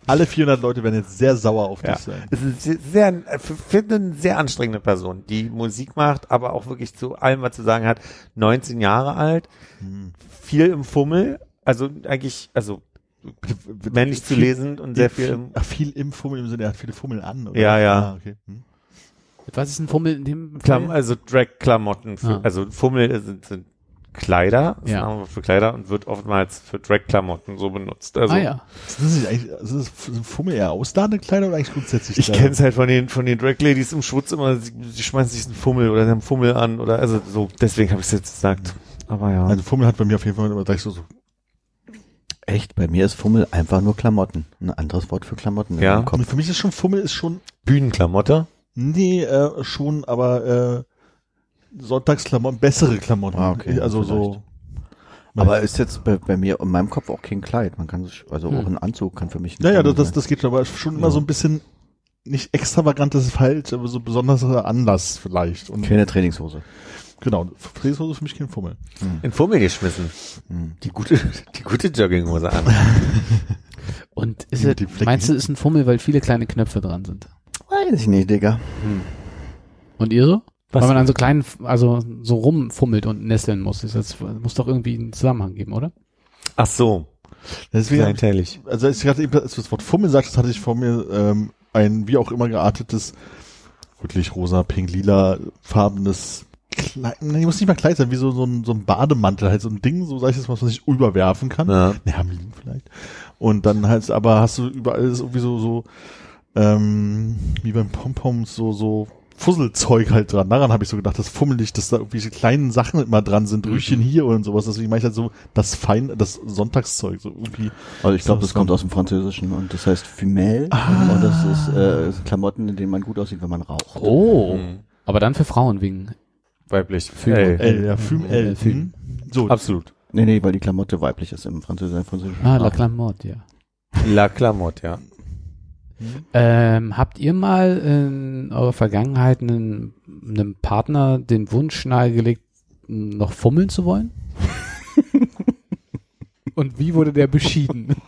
Alle 400 Leute werden jetzt sehr sauer auf Ja. dich sein. Es ist sehr, sehr finde eine sehr anstrengende Person, die Musik macht, aber auch wirklich zu allem, was zu sagen hat. 19 Jahre alt, Hm. viel im Fummel, also eigentlich, also männlich zu lesen und sehr viel im, Ach, viel im Fummel im Sinne, er hat viele Fummel an, oder? Ja, ja. Ah, okay. Hm. Was ist ein Fummel in dem Klam Fall? also Drag-Klamotten, Ah. also Fummel sind, sind Kleider, das ist Ja. ein Name für Kleider und wird oftmals für Drag-Klamotten so benutzt. Also ah ja. Sind das nicht eigentlich, sind das sind Fummel eher ausladende Kleider oder eigentlich grundsätzlich ich kenne es halt von den von den Drag-Ladies im Schwutz immer, sie, sie schmeißen sich einen Fummel oder sie haben Fummel an oder also so, deswegen habe ich es jetzt gesagt. Aber ja. Also Fummel hat bei mir auf jeden Fall immer gleich so, so Echt? Bei mir ist Fummel einfach nur Klamotten. Ein anderes Wort für Klamotten Ja. Für mich ist schon Fummel ist schon, Bühnenklamotte. nee, äh, schon, aber äh, Sonntagsklamotten, bessere Klamotten. Ah, okay, Also vielleicht. so. Aber ist jetzt bei, bei mir in meinem Kopf auch kein Kleid. Man kann sich, also Hm. auch ein Anzug kann für mich ein Ja, ja, Fummel das, das, das geht schon, aber schon immer so ein bisschen nicht extravagant, das ist falsch, aber so besonderer Anlass vielleicht. Und Keine Trainingshose. genau, Fräshose für mich kein Fummel. In Fummel geschmissen. Hm. Die gute, die gute Jogginghose an. Und ist Die es, meinst du, ist ein Fummel, weil viele kleine Knöpfe dran sind? Weiß ich nicht, Digga. Und ihr so? Was? Weil man an so kleinen, also so rumfummelt und nesteln muss. Das das muss doch irgendwie einen Zusammenhang geben, oder? Ach so. Deswegen, hab ich- Kleinteilig. also als ich gerade eben als du das Wort Fummel sagtest, hatte ich vor mir ähm, ein wie auch immer geartetes, wirklich rosa, pink, lila, farbenes Kleid, nee, muss nicht mal Kleid sein, wie so, so, ein, so ein Bademantel, halt so ein Ding, so sag ich jetzt mal, was man sich überwerfen kann. Ja. Ne, Hermelin vielleicht. Und dann halt, aber hast du überall ist irgendwie so, so, ähm, wie beim Pompoms, so, so Fusselzeug halt dran. Daran habe ich so gedacht, das fummelig, dass da irgendwelche kleinen Sachen immer dran sind, Rüchen hier und sowas. Deswegen meine ich halt so das Fein, das Sonntagszeug, so irgendwie. Also ich glaube, das kommt aus dem Französischen und das heißt Femelle. Ah. Und das ist äh, Klamotten, in denen man gut aussieht, wenn man raucht. Oh. Mhm. Aber dann für Frauen wegen. Weiblich. Ey. L, ja, Füm L. Äh, Füm. Hm? So, Absolut. Nee, nee, weil die Klamotte weiblich ist im Französischen. Französischen Ah, La. Clamotte, ja. La Klamotte, ja. Ähm, habt ihr mal in eurer Vergangenheit einen, einem Partner den Wunsch nahegelegt, noch fummeln zu wollen? Und wie wurde der beschieden?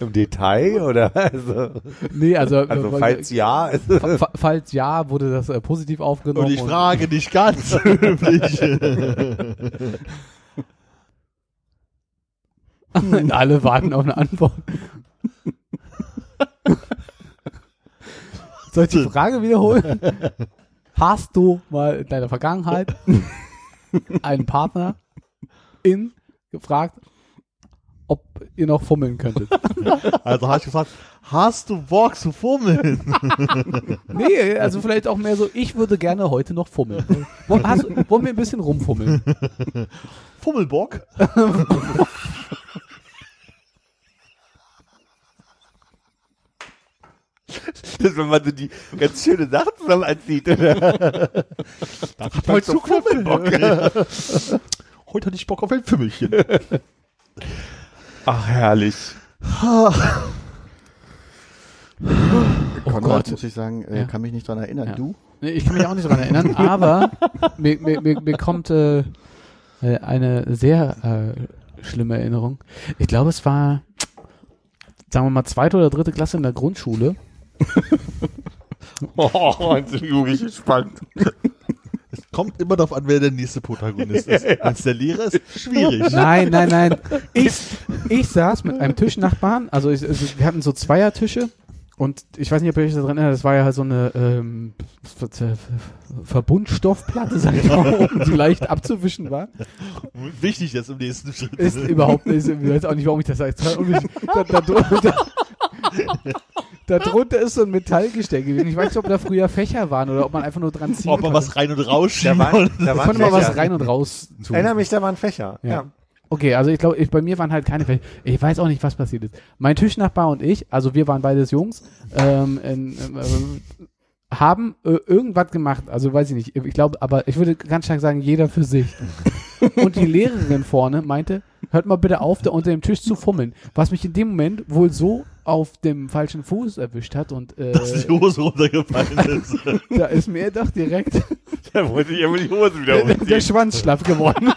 Im Detail oder? Also, Nee, also, also falls ja. Also, fa- fa- falls ja, wurde das äh, positiv aufgenommen. und ich frage dich ganz höflich. und alle warten auf eine Antwort. Soll ich die Frage wiederholen? Hast du mal in deiner Vergangenheit einen Partner in gefragt, ob ihr noch fummeln könntet? also habe ich gefragt, hast du Bock zu fummeln? Nee, also vielleicht auch mehr so, ich würde gerne heute noch fummeln. Wollen, hast, wollen wir ein bisschen rumfummeln? Fummelbock? das, wenn man so die ganz schöne Sachen zusammen anzieht. Oder? Darf ich mal zu Fummelbock? Heute hatte ich Bock auf ein Fümmelchen. Ach, herrlich. Oh Konrad, Gott. muss ich sagen, äh, Ja. kann mich nicht dran erinnern. Ja. Du? Nee, ich kann mich auch nicht dran erinnern, aber mir, mir, mir, mir kommt äh, äh, eine sehr äh, schlimme Erinnerung. Ich glaube, es war, sagen wir mal, zweite oder dritte Klasse in der Grundschule. Oh, jetzt bin ich wirklich gespannt. Kommt immer darauf an, wer der nächste Protagonist ist. Wenn es der Lehrer ist, schwierig. Nein, nein, nein. Ich, ich saß mit einem Tischnachbarn, also, ich, also wir hatten so Zweiertische und ich weiß nicht, ob ihr euch da drin erinnert, das war ja halt so eine ähm, Ver- Ver- Verbundstoffplatte, sag ich mal, um die leicht abzuwischen war. Wichtig jetzt im nächsten Schritt. Ist überhaupt nicht, ich weiß auch nicht, warum ich das sage. Da, da, da, da, drunter ist so ein Metallgestell gewesen. Ich weiß nicht, ob da früher Fächer waren oder ob man einfach nur dran ziehen Ob man konnte. was rein und raus Da schieben waren, da Da waren konnte man was rein und raus tun. Erinnere mich, da waren Fächer. Ja. Ja. Okay, also ich glaube, ich, bei mir waren halt keine Fächer. Ich weiß auch nicht, was passiert ist. Mein Tischnachbar und ich, also wir waren beides Jungs, ähm, in, äh, haben äh, irgendwas gemacht. Also weiß ich nicht. Ich glaube, aber ich würde ganz stark sagen, jeder für sich. und die Lehrerin vorne meinte, hört mal bitte auf, da unter dem Tisch zu fummeln. Was mich in dem Moment wohl so auf dem falschen Fuß erwischt hat und äh, Dass die Hose runtergefallen ist. da ist mir doch direkt Da wollte ich immer die Hose wieder der, der. Schwanz schlaff geworden.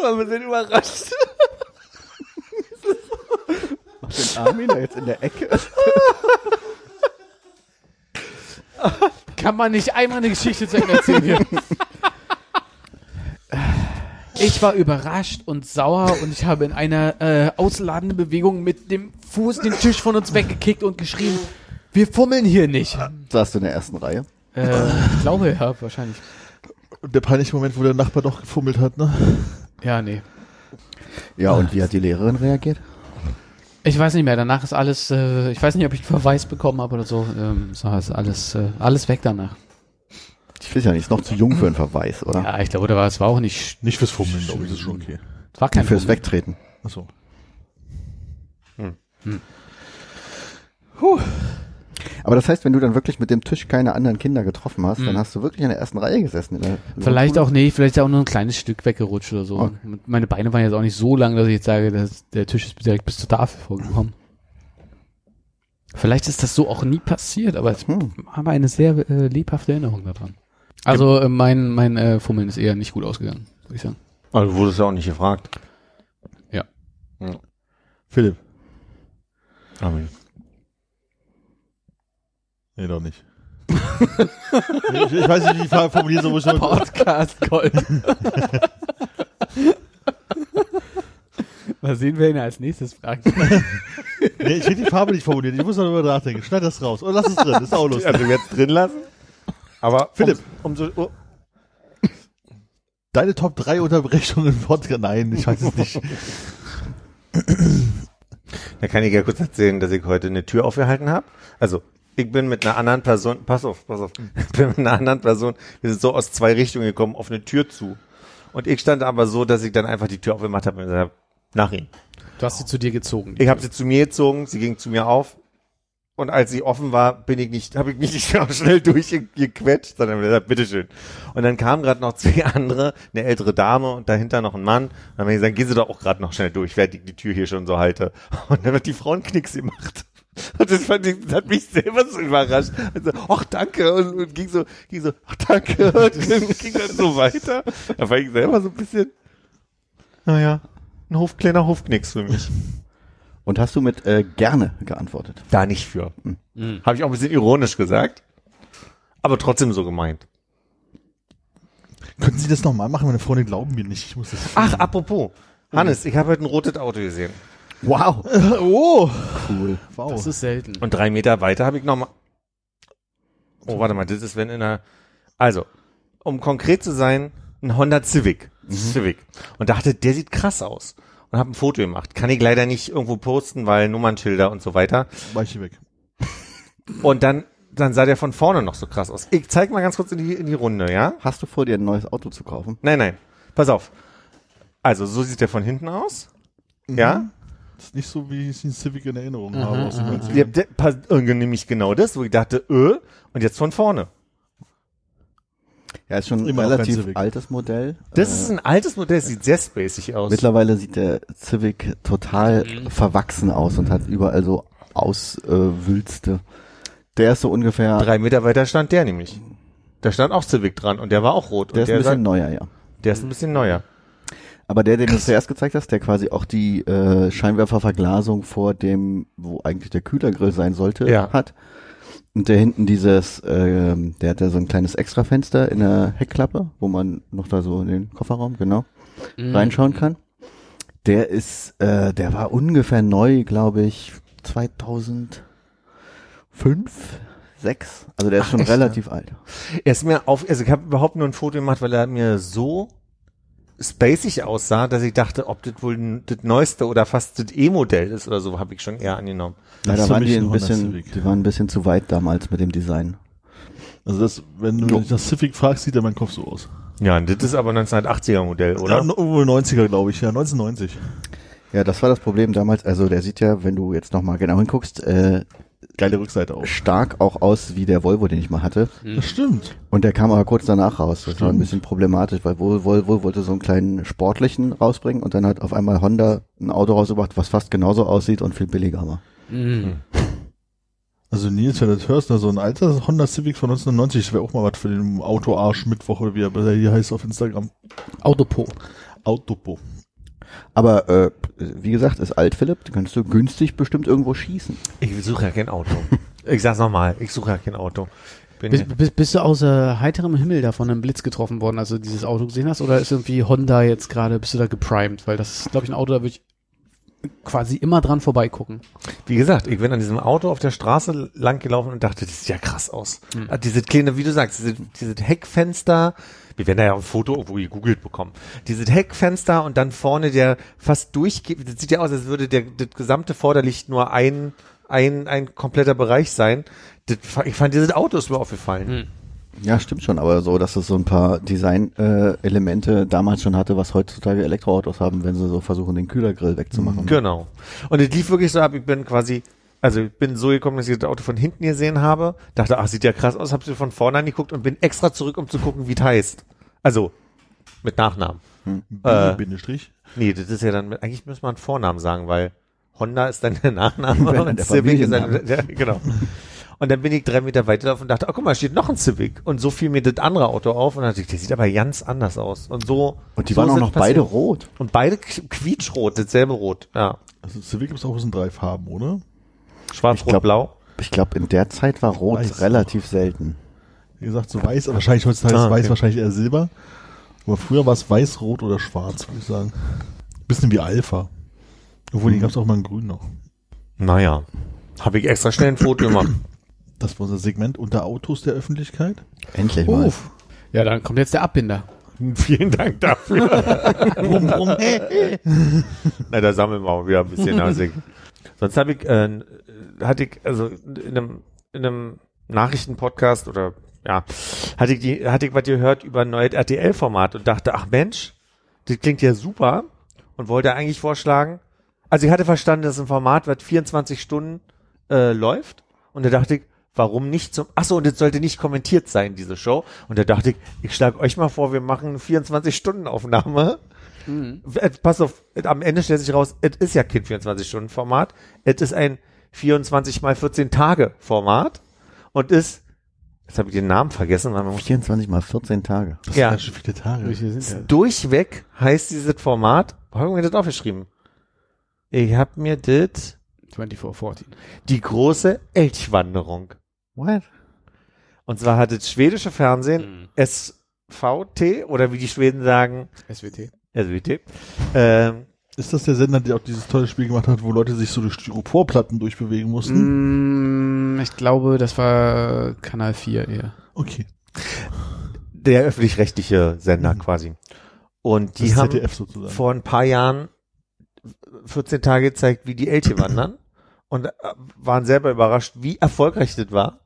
Selber ein bisschen überrascht. Den Armin da jetzt in der Ecke. Kann man nicht einmal eine Geschichte zu Ende erzählen hier. Ich war überrascht und sauer und ich habe in einer äh, ausladenden Bewegung mit dem Fuß den Tisch von uns weggekickt und geschrien, wir fummeln hier nicht. Saß du in der ersten Reihe? Äh, ich glaube ja, wahrscheinlich. Und der peinliche Moment, wo der Nachbar doch gefummelt hat, ne? Ja, nee. Ja, und wie hat die Lehrerin reagiert? Ich weiß nicht mehr, danach ist alles, äh, ich weiß nicht, ob ich einen Verweis bekommen habe oder so, ähm, so ist alles, äh, alles weg danach. Ich weiß ja nicht, ist noch zu jung für einen Verweis, oder? Ja, ich glaube, da war, es war auch nicht, Nicht fürs Fummeln, glaube ich, das ist schon okay. es war kein Fürs Problem. Wegtreten. Achso. Aber das heißt, wenn du dann wirklich mit dem Tisch keine anderen Kinder getroffen hast, dann hast du wirklich in der ersten Reihe gesessen. In der, in Vielleicht auch, nee, vielleicht ist auch nur ein kleines Stück weggerutscht oder so. Okay. Meine Beine waren jetzt auch nicht so lang, dass ich jetzt sage, dass der Tisch ist direkt bis zur Tafel vorgekommen. Vielleicht ist das so auch nie passiert, aber ich Hm. habe eine sehr äh, lebhafte Erinnerung daran. Also äh, mein, mein äh, Fummeln ist eher nicht gut ausgegangen, würde ich sagen. Aber du wurdest ja auch nicht gefragt. Philipp. Amen. Nee, doch nicht. ich, ich weiß nicht, wie die Frage formuliert soll, ich schon Podcast Gold. Mal sehen, wer ihn als nächstes fragt. Nee, ich hätte die Farbe nicht formuliert. Ich muss darüber nachdenken. Schneid das raus. Oder lass es drin. Ist auch lustig. Also jetzt drin lassen. Aber Philipp. Um, umso, oh, Deine Top 3 Unterbrechungen im Podcast. Nein, ich weiß es nicht. Da kann ich ja kurz erzählen, dass ich heute eine Tür aufgehalten habe. Also, ich bin mit einer anderen Person, pass auf, pass auf, ich bin mit einer anderen Person, wir sind so aus zwei Richtungen gekommen, auf eine Tür zu. Und ich stand aber so, dass ich dann einfach die Tür aufgemacht habe und gesagt habe, nach ihm. Du hast sie zu dir gezogen. Ich habe sie zu mir gezogen, sie ging zu mir auf. Und als sie offen war, bin ich nicht, habe ich mich nicht auch schnell durchgequetscht, sondern gesagt, bitteschön. Und dann kamen gerade noch zwei andere, eine ältere Dame und dahinter noch ein Mann. Und dann haben wir gesagt, gehen Sie doch auch gerade noch schnell durch, während ich die Tür hier schon so halte. Und dann hat die Frau einen Knicks gemacht. Und das, fand ich, das hat mich selber so überrascht. Also, ach danke, und, und ging so, ging so, ach danke, und ging dann so weiter. Da war ich selber so ein bisschen, naja, ein Hof, kleiner Hofknicks für mich. Und hast du mit äh, gerne geantwortet? Da nicht für. Mhm. Habe ich auch ein bisschen ironisch gesagt. Aber trotzdem so gemeint. Könnten Sie das nochmal machen? Meine Freunde glauben mir nicht. Ich muss das. Ach, apropos. Hannes, ich habe heute ein rotes Auto gesehen. Wow, oh! cool. Wow. Das ist selten. Und drei Meter weiter habe ich noch mal. Oh, warte mal, das ist wenn in einer. Also, um konkret zu sein, ein Honda Civic. Civic. Und dachte, der sieht krass aus. Und habe ein Foto gemacht. Kann ich leider nicht irgendwo posten, weil Nummernschilder und so weiter. Weiche weg. Und dann, dann sah der von vorne noch so krass aus. Ich zeig mal ganz kurz in die, in die Runde, ja? Hast du vor, dir ein neues Auto zu kaufen? Nein, nein. Pass auf. Also, so sieht der von hinten aus. Ja? Das ist nicht so, wie ich den Civic in Erinnerung habe aus den 90ern. Der, der, pass- äh, nämlich genau das, wo ich dachte, äh, und jetzt von vorne. Ja, ist schon ein Immer kein relativ Civic. altes Modell. Das Äh, ist ein altes Modell, sieht sehr spacig aus. Mittlerweile sieht der Civic total verwachsen aus und hat überall so Auswülste. der ist so ungefähr, Drei Meter weiter stand der nämlich. Da stand auch Civic dran und der war auch rot. der und ist ein der, bisschen sah, neuer, ja. der ist ein bisschen neuer. Aber der, den du zuerst gezeigt hast, der quasi auch die äh, Scheinwerferverglasung vor dem, wo eigentlich der Kühlergrill sein sollte, Ja. hat. Und der hinten dieses, ähm, der hat ja so ein kleines Extrafenster in der Heckklappe, wo man noch da so in den Kofferraum, genau, Mhm. reinschauen kann. Der ist, äh, der war ungefähr neu, glaube ich, 2005, 6. Also der ist Ach, schon echt, relativ alt. Er ist mir auf, also ich habe überhaupt nur ein Foto gemacht, weil er mir so spacig aussah, dass ich dachte, ob das wohl das neueste oder fast das E-Modell ist oder so, habe ich schon eher angenommen. Das Leider waren die ein bisschen, Civic. die waren ein bisschen zu weit damals mit dem Design. Also das, wenn du mich nach Civic fragst, sieht ja mein Kopf so aus. Ja, und das ist aber 1980er Modell, Oder? Ja, irgendwo 90er, glaube ich. Ja, 1990. Ja, das war das Problem damals. Also der sieht ja, wenn du jetzt nochmal genau hinguckst, äh, Geile Rückseite auch. stark auch aus wie der Volvo, den ich mal hatte. Das stimmt. Und der kam aber kurz danach raus. Das war ein bisschen problematisch, weil Vol- Volvo wollte so einen kleinen sportlichen rausbringen und dann hat auf einmal Honda ein Auto rausgebracht, was fast genauso aussieht und viel billiger war. Mhm. Also Nils, wenn du das hörst, ne, so ein alter Honda Civic von 1990, das wäre auch mal was für den Autoarsch Mittwoch oder wie er hier heißt auf Instagram. Autopo. Autopo. Aber äh, wie gesagt, ist alt, Philipp. Da kannst du günstig bestimmt irgendwo schießen. Ich suche ja kein Auto. ich sag's nochmal, ich suche ja kein Auto. Bin Bist, bist, bist du außer heiterem Himmel da von einem Blitz getroffen worden, als du dieses Auto gesehen hast? Oder ist irgendwie Honda jetzt gerade, bist du da geprimed? Weil das ist, glaube ich, ein Auto, da würde ich quasi immer dran vorbeigucken. Wie gesagt, ich bin an diesem Auto auf der Straße lang gelaufen und dachte, das sieht ja krass aus. Ah, Diese kleine, wie du sagst, diese, diese Heckfenster, wir werden da ja ein Foto irgendwo gegoogelt bekommen. Diese Heckfenster und dann vorne der fast durchgeht, das sieht ja aus, als würde der, das gesamte Vorderlicht nur ein, ein, ein kompletter Bereich sein. Das, ich fand dieses Auto ist mir aufgefallen. Ja, stimmt schon, aber so, dass es so ein paar Design-Elemente damals schon hatte, was heutzutage Elektroautos haben, wenn sie so versuchen, den Kühlergrill wegzumachen. Genau. Und es lief wirklich so ab, ich bin quasi, also ich bin so gekommen, dass ich das Auto von hinten gesehen habe, dachte, ach, sieht ja krass aus, hab sie von vorne angeguckt und bin extra zurück, um zu gucken, wie es heißt. Also, mit Nachnamen. Äh, Bindestrich. Nee, das ist ja dann, mit, eigentlich müsste man einen Vornamen sagen, weil Honda ist dann der Nachname Wäre dann und der Civic ist dann, ja, genau. Und dann bin ich drei Meter weiter und dachte, oh guck mal, steht noch ein Civic. Und so fiel mir das andere Auto auf und dann dachte ich, der sieht aber ganz anders aus. Und so. Und die so waren auch noch passiert. beide rot. Und beide qu- quietschrot, dasselbe Rot. Ja. Also Civic gibt es auch in drei Farben, oder? Schwarz, Ich Rot, glaub- Blau. Ich glaube, in der Zeit war rot Weiß. relativ selten. Wie gesagt, so weiß, aber wahrscheinlich heutzutage Ah, ist weiß okay. wahrscheinlich eher Silber. Aber früher war es weiß, rot oder schwarz, würde ich sagen. Bisschen wie Alpha. Obwohl, die gab es auch mal in grün noch. Naja. Habe ich extra schnell ein Foto gemacht. Das war unser Segment unter Autos der Öffentlichkeit. Endlich mal. Uff. Ja, dann kommt jetzt der Abbinder. Vielen Dank dafür. Brumm, brumm. Na, da sammeln wir auch wieder ein bisschen Nasig. Sonst habe ich, äh, hatte ich, also in einem, in einem Nachrichtenpodcast oder ja, hatte ich die, hatte ich was gehört über ein neues RTL-Format und dachte, ach Mensch, das klingt ja super und wollte eigentlich vorschlagen, also ich hatte verstanden, das ist ein Format, was 24 Stunden äh, läuft und da dachte ich, warum nicht zum, ach so, und das sollte nicht kommentiert sein, diese Show. Und da dachte ich, ich schlage euch mal vor, wir machen eine 24-Stunden-Aufnahme äh, pass auf, am Ende stellt sich raus, es ist ja kein 24-Stunden-Format, es ist ein 24 mal 14 Tage Format und ist, jetzt habe ich den Namen vergessen, weil man muss, 24 mal 14 Tage. Das Ja. sind ganz schön viele Tage. Durchweg heißt dieses Format, wo habe ich mir das aufgeschrieben? Ich habe mir das, 2414. die große Elchwanderung. What? Und zwar hat das schwedische Fernsehen SVT oder wie die Schweden sagen, SWT. SWT, ähm, Ist das der Sender, der auch dieses tolle Spiel gemacht hat, wo Leute sich so durch Styroporplatten durchbewegen mussten? Mm, ich glaube, das war Kanal 4 eher. Okay. der öffentlich-rechtliche Sender quasi. Und die das haben ZDF sozusagen. vor ein paar Jahren 14 Tage gezeigt, wie die Elche wandern und äh, waren selber überrascht, wie erfolgreich das war.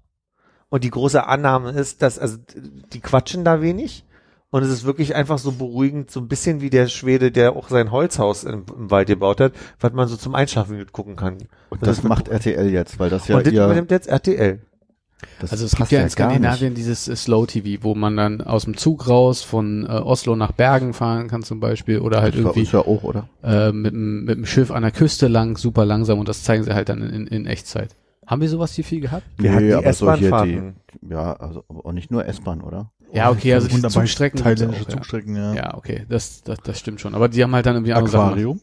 Und die große Annahme ist, dass, also die quatschen da wenig und es ist wirklich einfach so beruhigend, so ein bisschen wie der Schwede, der auch sein Holzhaus im, im Wald gebaut hat, was man so zum Einschlafen mit gucken kann. Und das, macht RTL jetzt, weil das ja und das übernimmt jetzt RTL. das Also es gibt ja in nicht. Skandinavien dieses äh, Slow TV, wo man dann aus dem Zug raus von äh, Oslo nach Bergen fahren kann zum Beispiel oder halt Das irgendwie ja auch, oder? äh, mit, dem- mit dem Schiff an der Küste lang, super langsam und das zeigen sie halt dann in, in Echtzeit. Haben wir sowas hier viel gehabt? Wir hatten die aber so hier die, S-Bahn-Fahrten. ja, also auch nicht nur S-Bahn, oder? Ja, okay, also die Zugstrecken Thailändische auch, ja. Zugstrecken, ja. Ja, okay, das, das, das stimmt schon. Aber die haben halt dann irgendwie andere Sachen. Aquarium.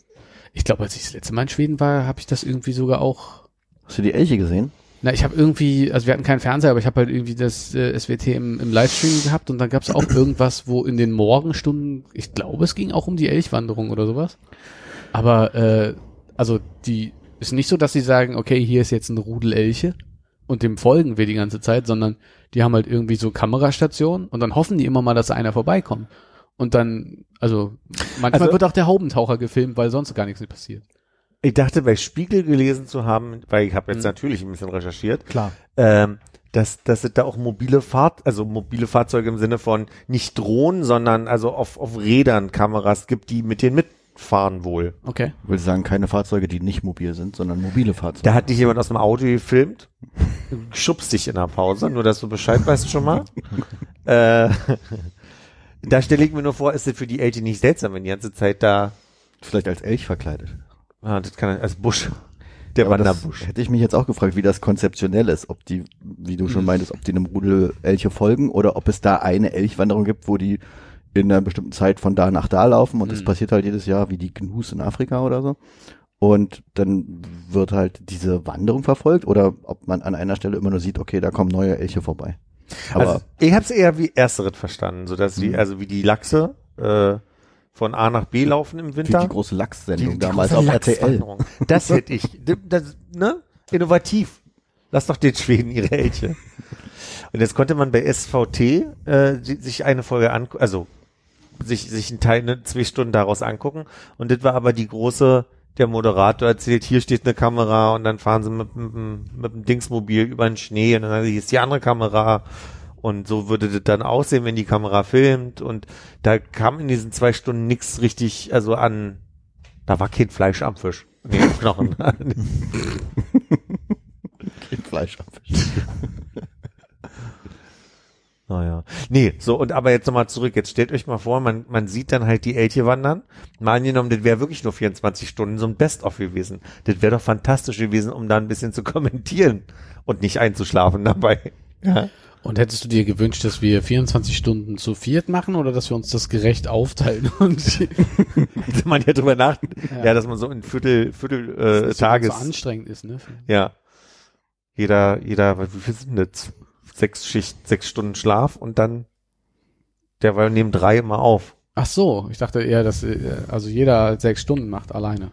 Ich glaube, als ich das letzte Mal in Schweden war, habe ich das irgendwie sogar auch. Hast du die Elche gesehen? Na, ich habe irgendwie, also wir hatten keinen Fernseher, aber ich habe halt irgendwie das äh, SWT im, im Livestream gehabt und dann gab es auch irgendwas, wo in den Morgenstunden, ich glaube, es ging auch um die Elchwanderung oder sowas. Aber äh, also die ist nicht so, dass sie sagen, okay, hier ist jetzt ein Rudel Elche und dem folgen wir die ganze Zeit, sondern die haben halt irgendwie so Kamerastationen und dann hoffen die immer mal, dass einer vorbeikommt. Und dann, also manchmal Also- wird auch der Haubentaucher gefilmt, weil sonst gar nichts passiert. Ich dachte bei Spiegel gelesen zu haben, weil ich habe jetzt Mhm. natürlich ein bisschen recherchiert, Klar. ähm, dass, dass es da auch mobile Fahr also mobile Fahrzeuge im Sinne von nicht Drohnen, sondern also auf, auf Rädern Kameras gibt, die mit denen mitfahren wohl. Okay. Ich will sagen, keine Fahrzeuge, die nicht mobil sind, sondern mobile Fahrzeuge. Da hat dich jemand aus dem Auto gefilmt, schubst dich in der Pause, nur dass du Bescheid weißt schon mal. äh, da stelle ich mir nur vor, ist es für die Elche nicht seltsam, wenn die ganze Zeit da, Vielleicht als Elch verkleidet. ah, das kann als Busch, der das Wanderbusch. hätte ich mich jetzt auch gefragt, wie das konzeptionell ist, ob die, wie du schon meintest, ob die einem Rudel Elche folgen oder ob es da eine Elchwanderung gibt, wo die in einer bestimmten Zeit von da nach da laufen und das Mhm. passiert halt jedes Jahr wie die Gnus in Afrika oder so. Und dann wird halt diese Wanderung verfolgt oder ob man an einer Stelle immer nur sieht, okay, da kommen neue Elche vorbei. Aber also, ich habe es eher wie ersteres verstanden, so dass die, Mhm. also wie die Lachse, äh, von A nach B laufen im Winter. die große Lachs-Sendung damals auf RTL. Das hätte ich. Das, ne? Innovativ. Lass doch den Schweden ihre Elche. Und jetzt konnte man bei SVT äh, si- sich eine Folge angucken, also sich, sich einen Teil, ne, zwei Stunden daraus angucken. Und das war aber die große, der Moderator erzählt, hier steht eine Kamera und dann fahren sie mit, mit, mit, dem Dingsmobil über den Schnee und dann hier ist die andere Kamera. Und so würde das dann aussehen, wenn die Kamera filmt. Und da kam in diesen zwei Stunden nichts richtig, also an, da war kein Fleisch am Fisch. Nee, am Knochen. Fleisch abfischen. Naja. Nee, so, und aber jetzt nochmal zurück. Jetzt stellt euch mal vor, man, man sieht dann halt die Elche wandern. Mal angenommen, das wäre wirklich nur 24 Stunden so ein Best-of gewesen. Das wäre doch fantastisch gewesen, um da ein bisschen zu kommentieren und nicht einzuschlafen dabei. Ja. Und hättest du dir gewünscht, dass wir 24 Stunden zu viert machen oder dass wir uns das gerecht aufteilen und Hätte man ja drüber nachdenkt. Ja. Ja. dass man so in Viertel, Viertel, äh, das Tages. so anstrengend ist, ne? Ja. Jeder, jeder, wie viel sind das? Sechs Schicht, sechs Stunden Schlaf und dann, der war neben drei immer auf. Ach so, ich dachte eher, dass äh, also jeder sechs Stunden macht alleine.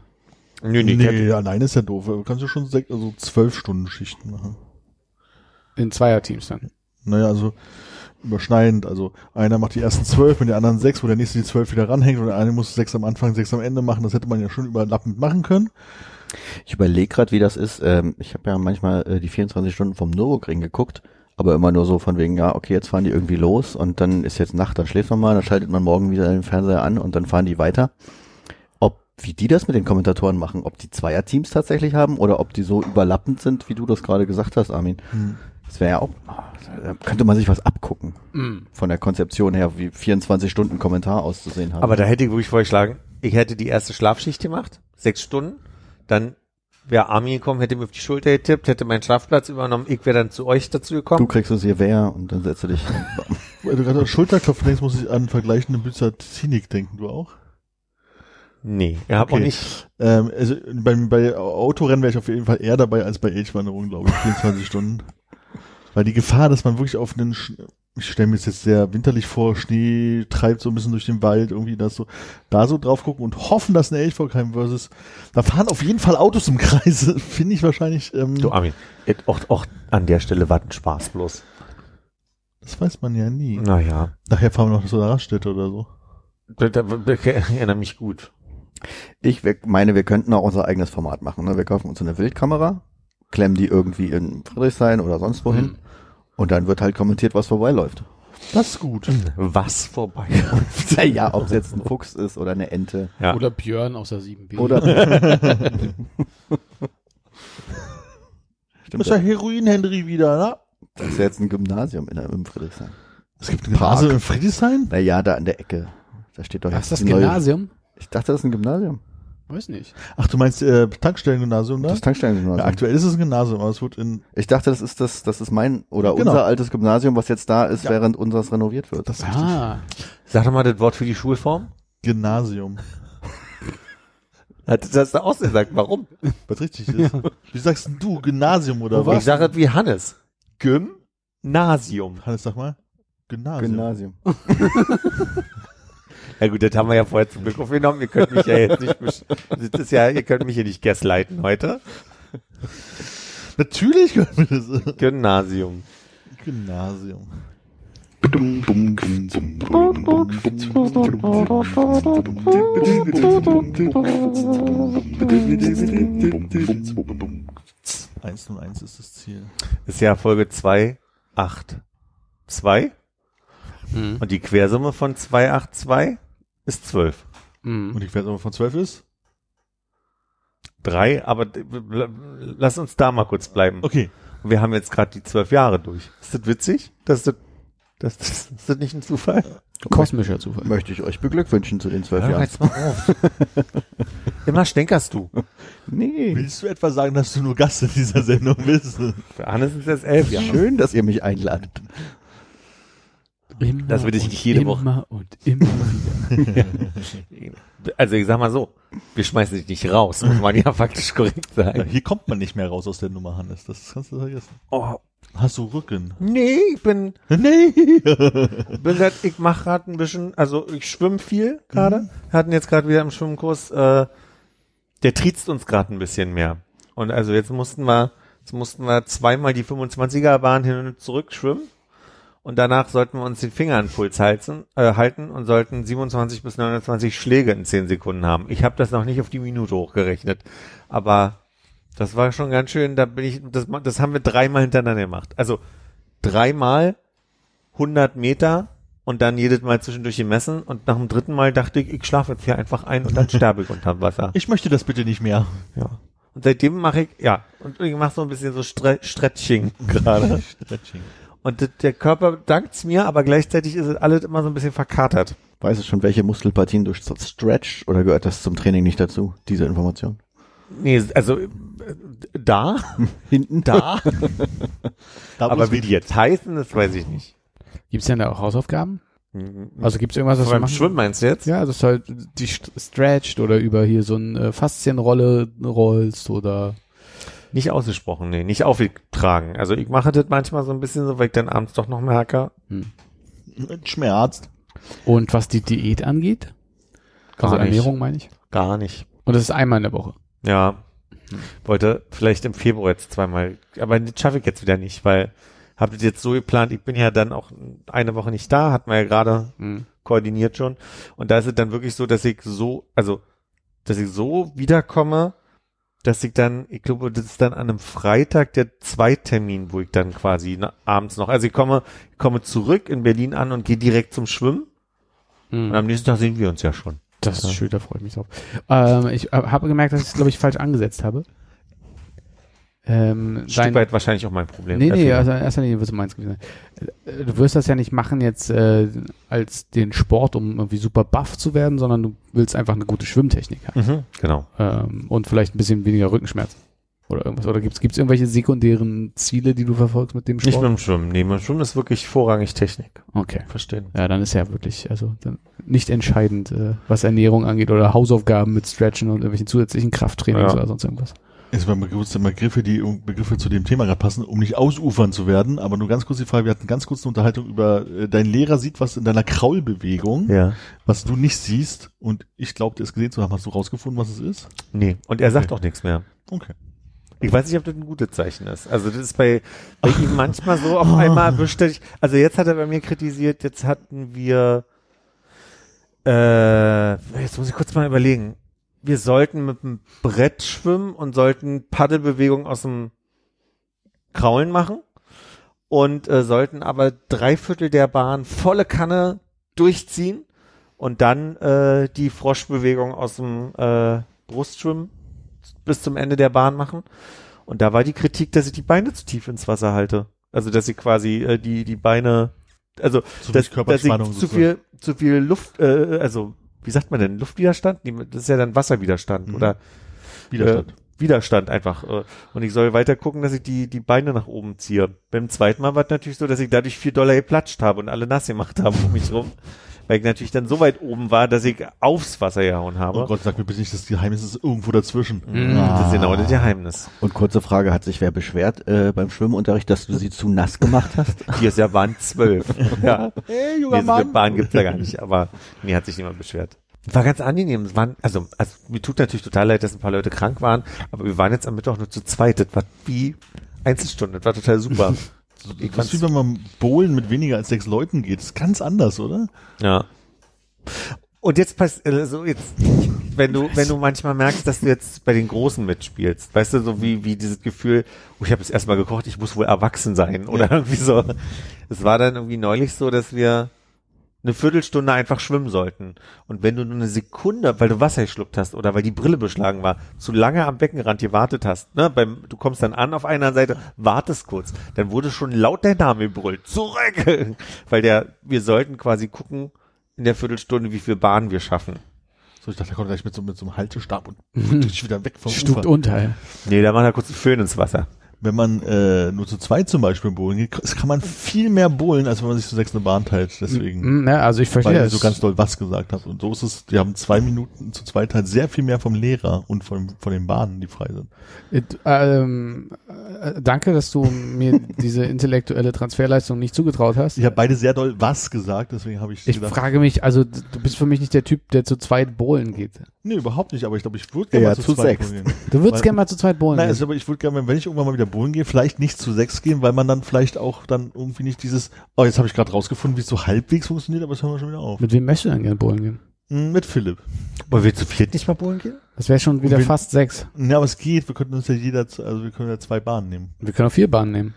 Nö, Nee, nee, nee. alleine ist ja doof. Du kannst ja schon sech, also zwölf Stunden Schichten machen. In Zweierteams dann. Naja, also überschneidend. Also einer macht die ersten zwölf mit den anderen sechs, wo der nächste die zwölf wieder ranhängt und der eine muss sechs am Anfang, sechs am Ende machen. Das hätte man ja schon überlappend machen können. Ich überlege gerade, wie das ist. Ähm, ich habe ja manchmal äh, die 24 Stunden vom Nürburgring geguckt, aber immer nur so von wegen, ja, okay, jetzt fahren die irgendwie los und dann ist jetzt Nacht, dann schläft man mal, dann schaltet man morgen wieder den Fernseher an und dann fahren die weiter. Ob, wie die das mit den Kommentatoren machen, ob die Zweierteams tatsächlich haben oder ob die so überlappend sind, wie du das gerade gesagt hast, Armin. Das wäre ja auch, da könnte man sich was abgucken. Mm. Von der Konzeption her, wie 24 Stunden Kommentar auszusehen haben. Aber da hätte ich wirklich vorgeschlagen, ich hätte die erste Schlafschicht gemacht, sechs Stunden, dann wäre Armin gekommen, hätte mir auf die Schulter getippt, hätte meinen Schlafplatz übernommen, ich wäre dann zu euch dazu du gekommen. kriegst es hier wer und dann setzt du dich. Weil du gerade an Schulterklopfen denkst, muss ich an vergleichende Byzantinik denken. Du auch? Nee, ihr habt Okay. auch nicht. Ähm, also beim, bei Autorennen wäre ich auf jeden Fall eher dabei als bei Elchwanderung, glaube ich, 24 Stunden. Weil die Gefahr, dass man wirklich auf einen, ich stelle mir das jetzt sehr winterlich vor, Schnee treibt so ein bisschen durch den Wald, irgendwie das so, da so drauf gucken und hoffen, dass ein Elch vorkommt versus, da fahren auf jeden Fall Autos im Kreis, finde ich wahrscheinlich, ähm, Du Armin, et- auch, auch an der Stelle war ein Spaß bloß. das weiß man ja nie. Naja, Nachher fahren wir noch zu einer Raststätte oder so. ich erinnere mich gut. Ich meine, wir könnten auch unser eigenes Format machen. Ne? Wir kaufen uns eine Wildkamera, klemmen die irgendwie in Friedrichshain oder sonst wohin Mhm. Und dann wird halt kommentiert, was vorbeiläuft. Das ist gut. Was vorbei. ja, ob es jetzt ein Fuchs ist oder eine Ente. Ja. Oder Björn aus der 7B. Oder Das Stimmt, ist ja Heroin-Henry wieder, ne? das ist jetzt ein Gymnasium in der, im Friedrichshain. Es gibt ein Gymnasium in Friedrichshain? Naja, da an der Ecke. Da steht doch Was ist jetzt das die neue- Gymnasium? Ich dachte, das ist ein Gymnasium. Weiß nicht. Ach, du meinst äh, Tankstellen-Gymnasium da? Das Tankstellengymnasium. Ja, aktuell ist es ein Gymnasium, aber es wird in ich dachte, das ist das, das ist mein oder Genau. unser altes Gymnasium, was jetzt da ist, Ja. während unseres renoviert wird. das ist richtig. Ah, Sag doch mal das Wort für die Schulform. Gymnasium. Hat das da ausgesagt? Warum? Was richtig ist. Wie sagst denn du? Gymnasium oder Ich was? sage es wie Hannes. Gymnasium. Hannes, sag mal. Gymnasium. Gymnasium. Ja gut, das haben wir ja vorher zum Glück aufgenommen. Ihr könnt mich ja jetzt nicht, das ist ja, ihr könnt mich hier nicht gaslighten heute. Natürlich können wir das. Gymnasium. Gymnasium. Eins und eins ist das Ziel. Ist ja Folge 2, 8, 2. Mhm. Und die Quersumme von 2, 8, 2 ist 12. Mhm. Und die Quersumme von 12 ist? 3, aber lass uns da mal kurz bleiben. Okay. Wir haben jetzt gerade die 12 Jahre durch. Ist das witzig? Das ist, das, das, ist das nicht ein Zufall? Kosmischer Zufall. Möchte ich euch beglückwünschen zu den zwölf Hör Jahren. jetzt mal auf. Immer stänkerst du. Nee. Willst du etwa sagen, dass du nur Gast in dieser Sendung bist? Für Hannes sind es jetzt 11 Jahre. Schön, dass ihr mich einladet. Immer Das will ich jede immer Woche. und immer wieder. Also ich sag mal so, wir schmeißen dich nicht raus, muss man ja faktisch korrekt Ja, sagen. hier kommt man nicht mehr raus aus der Nummer, Hannes. Das kannst du vergessen. Oh, Hast du Rücken? Nee, ich bin, Nee. bin grad, ich mache gerade ein bisschen, also ich schwimme viel gerade. Wir hatten jetzt gerade wieder im Schwimmkurs, äh, der triezt uns gerade ein bisschen mehr. Und also jetzt mussten wir, jetzt mussten wir zweimal die 25er Bahn hin und zurück schwimmen. Und danach sollten wir uns den Finger an den Puls halten, äh, halten und sollten 27 bis 29 Schläge in 10 Sekunden haben. Ich habe das noch nicht auf die Minute hochgerechnet. Aber das war schon ganz schön, da bin ich, das, das haben wir dreimal hintereinander gemacht. Also dreimal 100 Meter und dann jedes Mal zwischendurch gemessen und nach dem dritten Mal dachte ich, ich schlafe jetzt hier einfach ein und dann sterbe ich unter Wasser. Ich möchte das bitte nicht mehr. Ja. Und seitdem mache ich, ja, und ich mache so ein bisschen so Stre Stretching gerade. Stretching. Und der Körper dankt's mir, aber gleichzeitig ist es alles immer so ein bisschen verkatert. Weißt du schon, welche Muskelpartien du stretch oder gehört das zum Training nicht dazu, diese Information? Nee, also äh, da, Hinten? da, Da aber wie die jetzt heißen, das weiß ich nicht. Gibt's denn da auch Hausaufgaben? Also gibt's irgendwas, was du Beim machen? Schwimmen meinst du jetzt? Ja, dass du halt die st- stretcht oder über hier so eine Faszienrolle rollst oder Nicht ausgesprochen, nee, nicht aufgetragen. Also ich mache das manchmal so ein bisschen so, weil ich dann abends doch noch merke. schmerzt. und was die Diät angeht? Gar also nicht. Ernährung meine ich. Gar nicht. Und das ist einmal in der Woche. Ja. Wollte vielleicht im Februar jetzt zweimal, aber das schaffe ich jetzt wieder nicht, weil habe das jetzt so geplant, ich bin ja dann auch eine Woche nicht da, hat man ja gerade Mhm. koordiniert schon. Und da ist es dann wirklich so, dass ich so, also, dass ich so wiederkomme, dass ich dann, ich glaube, das ist dann an einem Freitag der Zweitermin, wo ich dann quasi na, abends noch, also ich komme, ich komme zurück in Berlin an und gehe direkt zum Schwimmen und am nächsten Tag sehen wir uns ja schon. Das ist schön, da freue ich mich drauf. Ähm, ich äh, habe gemerkt, dass ich es, glaube ich, falsch angesetzt habe. Ähm, Ein Stück weit wahrscheinlich auch mein Problem. Nee, nee, Dafür. also in erster Linie wird es meins gewesen sein. Äh, Du wirst das ja nicht machen jetzt äh, als den Sport, um irgendwie super buff zu werden, sondern du willst einfach eine gute Schwimmtechnik haben. Mhm, genau. Ähm, und vielleicht ein bisschen weniger Rückenschmerzen. Oder irgendwas. Oder gibt's gibt's irgendwelche sekundären Ziele, die du verfolgst mit dem Sport? Nicht mit dem Schwimmen. Nee, beim Schwimmen ist wirklich vorrangig Technik. Okay. Verstehen. Ja, dann ist ja wirklich, also nicht entscheidend, äh, was Ernährung angeht oder Hausaufgaben mit Stretchen und irgendwelchen zusätzlichen Krafttrainings Ja. oder sonst irgendwas. Es waren kurze Begriffe, die Begriffe zu dem Thema gerade passen, um nicht ausufern zu werden. Aber nur ganz kurz die Frage, wir hatten ganz kurz eine Unterhaltung über, äh, dein Lehrer sieht was in deiner Kraulbewegung, Ja. was du nicht siehst. Und ich glaubte es gesehen zu haben. Hast du rausgefunden, was es ist? Nee. Und er sagt auch nichts mehr. Okay. Ich weiß nicht, ob das ein gutes Zeichen ist. Also das ist bei, bei ihm manchmal so auf einmal dich- Also jetzt hat er bei mir kritisiert, jetzt hatten wir, äh, jetzt muss ich kurz mal überlegen. Wir sollten mit dem Brett schwimmen und sollten Paddelbewegungen aus dem Kraulen machen und äh, sollten aber drei Viertel der Bahn volle Kanne durchziehen und dann äh, die Froschbewegung aus dem äh, Brustschwimmen bis zum Ende der Bahn machen. Und da war die Kritik, dass ich die Beine zu tief ins Wasser halte. Also dass ich quasi äh, die die Beine, also Zu dass, dass ich zu viel zu viel Luft, äh, also wie sagt man denn Luftwiderstand? Das ist ja dann Wasserwiderstand Mhm. oder Widerstand. äh, Widerstand einfach. Äh, und ich soll weiter gucken, dass ich die, die Beine nach oben ziehe. Beim zweiten Mal war es natürlich so, dass ich dadurch vier Dollar geplatscht habe und alle nass gemacht habe um mich rum. Weil ich natürlich dann so weit oben war, dass ich aufs Wasser gehauen habe. Oh Gott, sag mir bitte nicht, das Geheimnis ist irgendwo dazwischen. Mhm, Das ist genau das Geheimnis. Und kurze Frage, hat sich wer beschwert äh, beim Schwimmunterricht, dass du sie zu nass gemacht hast? Hier ist ja Bahn 12. ja. Hey, Nee, so viele Bahn gibt's ja gar nicht, aber mir hat sich niemand beschwert. War ganz angenehm. Es waren, also, also, mir tut natürlich total leid, dass ein paar Leute krank waren, aber wir waren jetzt am Mittwoch nur zu zweit. Das war wie Einzelstunde. Das war total super. Ich Das ist wie wenn man bowlen mit weniger als sechs Leuten geht. Das ist ganz anders, oder? Ja. Und jetzt pass, also jetzt, wenn du, wenn du manchmal merkst, dass du jetzt bei den Großen mitspielst, weißt du, so wie, wie dieses Gefühl, oh, ich habe jetzt erstmal gekocht, ich muss wohl erwachsen sein oder irgendwie so. Es war dann irgendwie neulich so, dass wir eine Viertelstunde einfach schwimmen sollten. Und wenn du nur eine Sekunde, weil du Wasser geschluckt hast oder weil die Brille beschlagen war, zu lange am Beckenrand gewartet hast, ne, beim, du kommst dann an auf einer Seite, wartest kurz, dann wurde schon laut dein Name gebrüllt, zurück! Weil der, wir sollten quasi gucken, in der Viertelstunde, wie viel Bahn wir schaffen. So, ich dachte, der kommt gleich mit so, mit so einem Haltestab und dich wieder weg vom Stuckt Ufer. unter. ja. Nee, da macht er kurz einen Föhn ins Wasser. Wenn man äh, nur zu zweit zum Beispiel bowlen geht, kann man viel mehr bowlen, als wenn man sich zu sechs eine Bahn teilt. Deswegen, Mm, Ja, also ich verstehe weil ihr so ganz doll was gesagt habt. Und so ist es, die haben zwei Minuten zu zweit halt sehr viel mehr vom Lehrer und von, von den Bahnen, die frei sind. It, ähm, äh, danke, dass du mir diese intellektuelle Transferleistung nicht zugetraut hast. Ich habe beide sehr doll was gesagt, deswegen habe ich, Ich gedacht, frage mich, also du bist für mich nicht der Typ, der zu zweit bowlen geht. Nee, überhaupt nicht, aber ich glaube, ich würde gerne Ja, mal zu, zu zweit sechs. bowlen gehen. Du würdest gerne mal zu zweit bowlen Nein, gehen. also, aber ich würde gerne, wenn ich irgendwann mal wieder bowlen gehe, vielleicht nicht zu sechs gehen, weil man dann vielleicht auch dann irgendwie nicht dieses, oh, jetzt habe ich gerade rausgefunden, wie es so halbwegs funktioniert, aber das hören wir schon wieder auf. Mit wem möchtest du denn gerne bowlen gehen? Hm, Mit Philipp. Wollen wir zu viert nicht mal bowlen gehen? Das wäre schon wieder wen- fast sechs. Ja, aber es geht, wir könnten uns ja jeder, also wir können ja zwei Bahnen nehmen. Wir können auch vier Bahnen nehmen.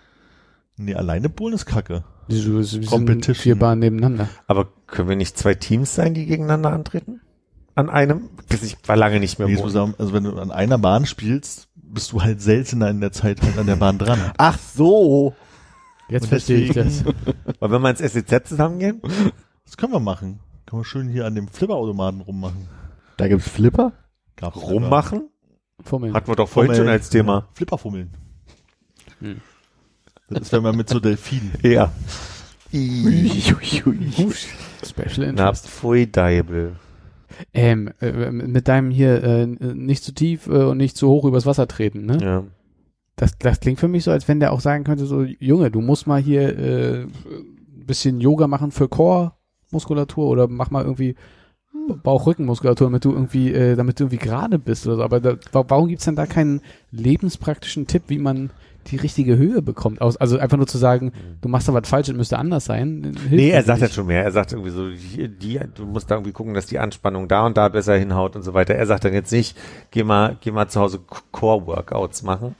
Nee, alleine bowlen ist kacke. Wieso- Wir sind Competition. vier Bahnen nebeneinander. Aber können wir nicht zwei Teams sein, die gegeneinander antreten? An einem? Ich war lange nicht mehr Nee, zusammen, also wenn du an einer Bahn spielst, bist du halt seltener in der Zeit halt an der Bahn dran. Ach so. Jetzt verstehe ich das. deswegen- Wollen wir ins SEZ zusammengehen? Das können wir machen. Können wir schön hier an dem Flipperautomaten rummachen. Da gibt's Flipper? Gab's Rummachen? Fummeln. Hatten wir doch vorhin schon als Thema. Flipperfummeln. Hm. Das ist, wenn man mit so Delfinen. Ja. Special Na, Interest. pfui Deibel. Ähm, äh, mit deinem hier äh, nicht zu tief äh, und nicht zu hoch übers Wasser treten, ne? Ja. Das, das klingt für mich so, als wenn der auch sagen könnte, so, Junge, du musst mal hier äh, ein bisschen Yoga machen für Core-Muskulatur oder mach mal irgendwie Bauch-Rückenmuskulatur, damit du irgendwie, äh, damit du irgendwie gerade bist oder so. Aber da, wa- warum gibt's denn da keinen lebenspraktischen Tipp, wie man die richtige Höhe bekommt? Also einfach nur zu sagen, du machst da was falsch und müsste anders sein. Nee, er sagt nicht. jetzt schon mehr. Er sagt irgendwie so, die, die, du musst da irgendwie gucken, dass die Anspannung da und da besser hinhaut und so weiter. Er sagt dann jetzt nicht, geh mal, geh mal zu Hause Core-Workouts machen.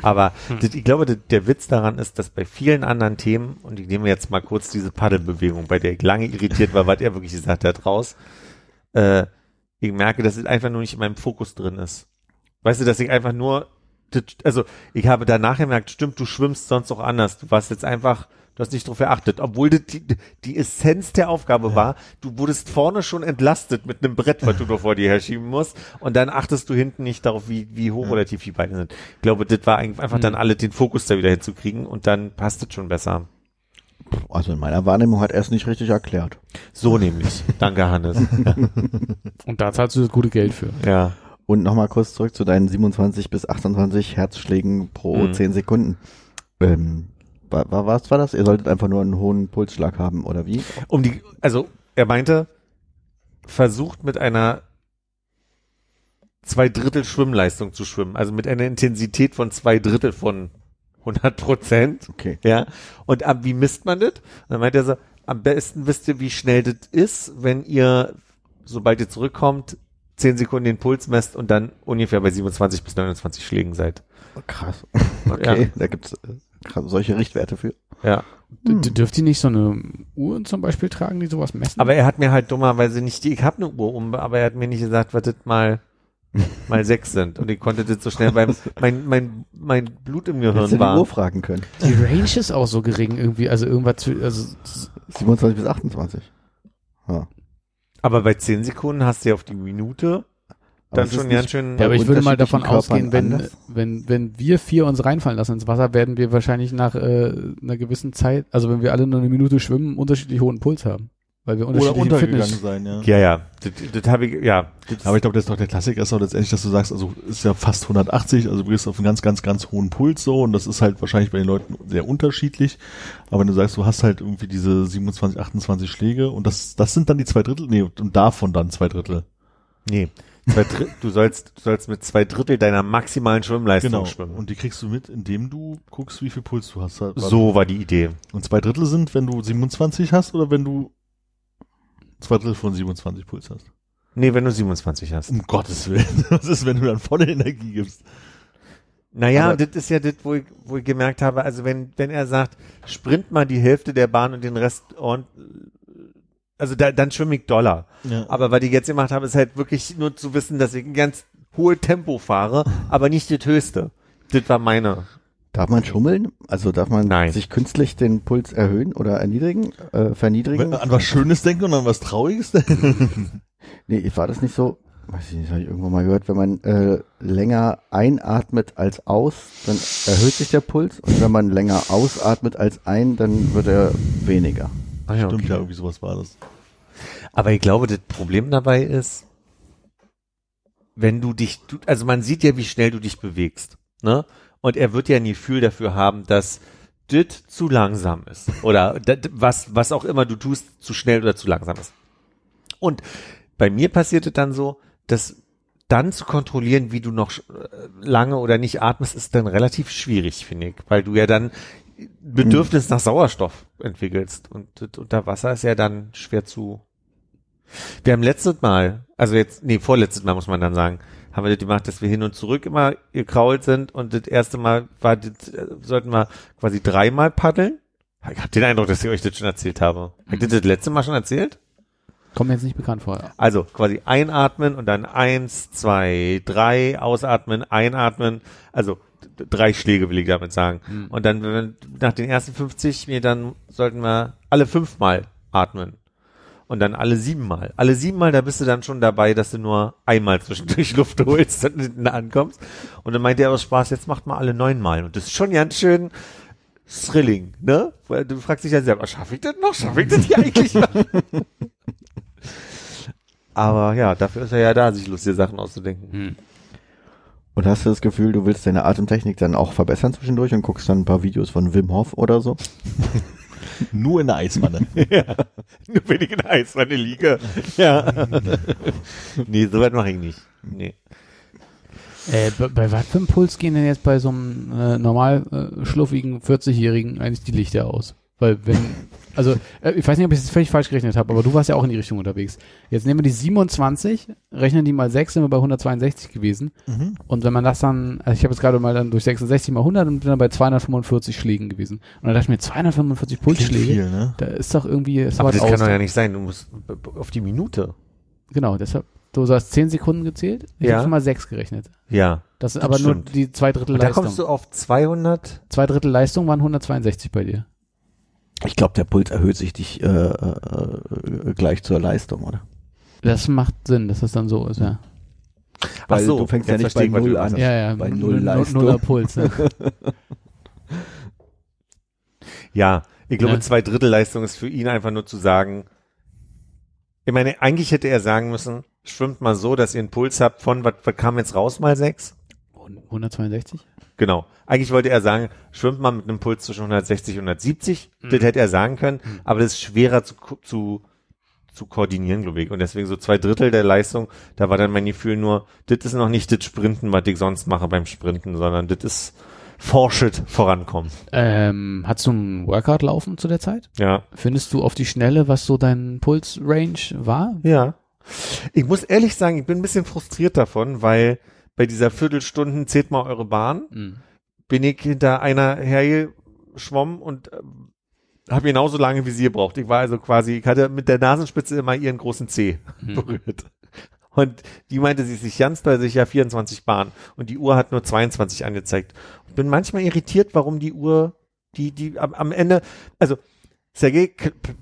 Aber das, ich glaube, das, der Witz daran ist, dass bei vielen anderen Themen, und ich nehme jetzt mal kurz diese Paddelbewegung, bei der ich lange irritiert war, was er wirklich gesagt hat, raus, äh, ich merke, dass es einfach nur nicht in meinem Fokus drin ist. Weißt du, dass ich einfach nur, also ich habe danach gemerkt, stimmt, du schwimmst sonst auch anders. Du warst jetzt einfach, du hast nicht drauf geachtet, obwohl das die, die Essenz der Aufgabe war, du wurdest vorne schon entlastet mit einem Brett, was du da vor dir herschieben musst und dann achtest du hinten nicht darauf, wie, wie hoch oder tief die Beine sind. Ich glaube, das war eigentlich einfach dann alle den Fokus da wieder hinzukriegen und dann passt es schon besser. Also in meiner Wahrnehmung hat er es nicht richtig erklärt. So nämlich. Danke, Hannes. Und da zahlst du das gute Geld für. Ja. Und nochmal kurz zurück zu deinen 27 bis 28 Herzschlägen pro Mhm. 10 Sekunden. Ähm, wa, wa, was war das? Ihr solltet einfach nur einen hohen Pulsschlag haben, oder wie? Um die, also er meinte, versucht mit einer zwei Drittel Schwimmleistung zu schwimmen, also mit einer Intensität von zwei Drittel von 100 Prozent. Okay. Ja. Und ab wie misst man das? Dann meint er so, am besten wisst ihr, wie schnell das ist, wenn ihr, sobald ihr zurückkommt, 10 Sekunden den Puls messt und dann ungefähr bei 27 bis 29 Schlägen seid. Krass. Okay, da gibt's äh, solche Richtwerte für. Ja. D d- Dürft ihr nicht so eine Uhr zum Beispiel tragen, die sowas messen? Aber er hat mir halt dummerweise nicht die, ich habe eine Uhr um, aber er hat mir nicht gesagt, was das mal mal sechs sind. Und ich konnte das so schnell beim, mein, mein, mein Blut im Hättest du Gehirn die Uhr war. fragen können. die Range ist auch so gering irgendwie, also irgendwas, zw- also 27 bis 28. Ja. Aber bei zehn Sekunden hast du ja auf die Minute dann schon ganz schön. Ja, aber ich würde mal davon unterschiedlichen ausgehen, wenn, Körpern wenn, wenn wir vier uns reinfallen lassen ins Wasser, werden wir wahrscheinlich nach äh, einer gewissen Zeit, also wenn wir alle nur eine Minute schwimmen, unterschiedlich hohen Puls haben. Weil wir Oder unterschiedliche untergegangen Fitness. sein, ja. ja, ja, das, das habe ich, ja. Das, Aber ich glaube, das ist doch der Klassiker, ist doch letztendlich, dass du sagst, also ist ja fast 180, also du gehst auf einen ganz, ganz, ganz hohen Puls so und das ist halt wahrscheinlich bei den Leuten sehr unterschiedlich. Aber wenn du sagst, du hast halt irgendwie diese 27, 28 Schläge und das, das sind dann die zwei Drittel, nee, und davon dann zwei Drittel. nee. Zwei Drittel, du sollst, du sollst mit zwei Drittel deiner maximalen Schwimmleistung Genau. schwimmen. Und die kriegst du mit, indem du guckst, wie viel Puls du hast. so war die Idee. Und zwei Drittel sind, wenn du 27 hast oder wenn du zwei Drittel von 27 Puls hast. Nee, wenn du 27 hast. Um Gottes Willen. Was ist, wenn du dann volle Energie gibst? Naja, Aber- das ist ja das, wo ich, wo ich gemerkt habe, also wenn, wenn er sagt, sprint mal die Hälfte der Bahn und den Rest und also da, dann schwimme ich Dollar. Ja. Aber was ich jetzt gemacht habe, ist halt wirklich nur zu wissen, dass ich ein ganz hohe Tempo fahre, aber nicht das höchste. Das war meine. Darf man schummeln? Also darf man Nein. sich künstlich den Puls erhöhen oder erniedrigen, äh, verniedrigen? An was Schönes denken und an was Trauriges denken? Nee, war das nicht so? weiß ich nicht, habe ich irgendwann mal gehört, wenn man äh, länger einatmet als aus, dann erhöht sich der Puls und wenn man länger ausatmet als ein, dann wird er weniger. Ah, ja, Stimmt okay. ja, irgendwie sowas war das. Aber ich glaube, das Problem dabei ist, wenn du dich, du, also man sieht ja, wie schnell du dich bewegst, ne? Und er wird ja ein Gefühl dafür haben, dass das zu langsam ist. Oder was, was auch immer du tust, zu schnell oder zu langsam ist. Und bei mir passiert es dann so, dass dann zu kontrollieren, wie du noch äh, lange oder nicht atmest, ist dann relativ schwierig, finde ich, weil du ja dann Bedürfnis nach Sauerstoff entwickelst und unter Wasser ist ja dann schwer zu. Wir haben letztes Mal, also jetzt, nee, vorletztes Mal muss man dann sagen, haben wir das gemacht, dass wir hin und zurück immer gekrault sind und das erste Mal war, das, äh, sollten wir quasi dreimal paddeln. Ich habe den Eindruck, dass ich euch das schon erzählt habe. Hab ich das das letzte Mal schon erzählt? Kommt mir jetzt nicht bekannt vor. Also quasi einatmen und dann eins, zwei, drei, ausatmen, einatmen. Also drei Schläge will ich damit sagen. Und dann, wenn wir nach den ersten 50 Metern sollten wir alle fünfmal atmen. Und dann alle siebenmal. Alle siebenmal, da bist du dann schon dabei, dass du nur einmal zwischendurch Luft holst und hinten ankommst. Und dann meinte er aus Spaß, jetzt macht mal alle neunmal. Und das ist schon ganz schön thrilling, ne? Du fragst dich ja selber, schaffe ich das noch? Schaffe ich das hier eigentlich noch? Aber ja, dafür ist er ja da, sich lustige Sachen auszudenken. Hm. Und hast du das Gefühl, du willst deine Atemtechnik dann auch verbessern zwischendurch und guckst dann ein paar Videos von Wim Hof oder so? Nur in der Eiswanne. ja, nur wenn ich in der Eiswanne liege. Ja. nee, so weit mache ich nicht. Nee. Äh, bei, bei was für einem Puls gehen denn jetzt bei so einem äh, normal äh, schluffigen 40-Jährigen eigentlich die Lichter aus? Weil wenn, also äh, ich weiß nicht, ob ich es völlig falsch gerechnet habe, aber du warst ja auch in die Richtung unterwegs. Jetzt nehmen wir die 27, rechnen die mal 6, sind wir bei 162 gewesen. Mhm. Und wenn man das dann, also ich habe jetzt gerade mal dann durch 66 mal 100 und bin dann bei 245 Schlägen gewesen. Und dann dachte ich mir, 245 Klingt Pulsschläge, viel, ne? da ist doch irgendwie, ist Aber das kann doch ja nicht sein. Du musst auf die Minute. Genau, deshalb, du hast 10 Sekunden gezählt, ich Ja. habe schon mal 6 gerechnet. Ja. Das ist aber nur stimmt. die zwei Drittel Und da Leistung. kommst du auf 200. Zwei Drittel Leistung waren 162 bei dir. Ich glaube, der Puls erhöht sich dich äh, äh, gleich zur Leistung, oder? Das macht Sinn, dass das dann so ist, ja. Weil Ach so, du fängst jetzt ja nicht bei Null an. Ja, ja, bei null- Leistung. Nuller Puls. Ne? Ja, ich glaube, Ja. zwei Drittel Leistung ist für ihn einfach nur zu sagen, ich meine, eigentlich hätte er sagen müssen, schwimmt mal so, dass ihr einen Puls habt von, was, was kam jetzt raus mal sechs? 162? Genau. Eigentlich wollte er sagen, schwimmt man mit einem Puls zwischen 160 und 170. Das hätte er sagen können, aber das ist schwerer zu, zu, zu koordinieren, glaube ich. Und deswegen so zwei Drittel der Leistung, da war dann mein Gefühl nur, das ist noch nicht das Sprinten, was ich sonst mache beim Sprinten, sondern das ist Forschit vorankommen. Ähm, hast du einen Workout laufen zu der Zeit? Ja. Findest du auf die Schnelle, was so dein Puls-Range war? Ja. Ich muss ehrlich sagen, ich bin ein bisschen frustriert davon, weil bei dieser Viertelstunden zählt mal eure Bahn, Hm. bin ich hinter einer hergeschwommen und ähm, habe genauso lange wie sie gebraucht. Ich war also quasi, ich hatte mit der Nasenspitze immer ihren großen C Hm. berührt. Und die meinte, sie ist sich ganz bei sich ja 24 Bahn und die Uhr hat nur 22 angezeigt. Ich bin manchmal irritiert, warum die Uhr, die, die am, am Ende, also Sergei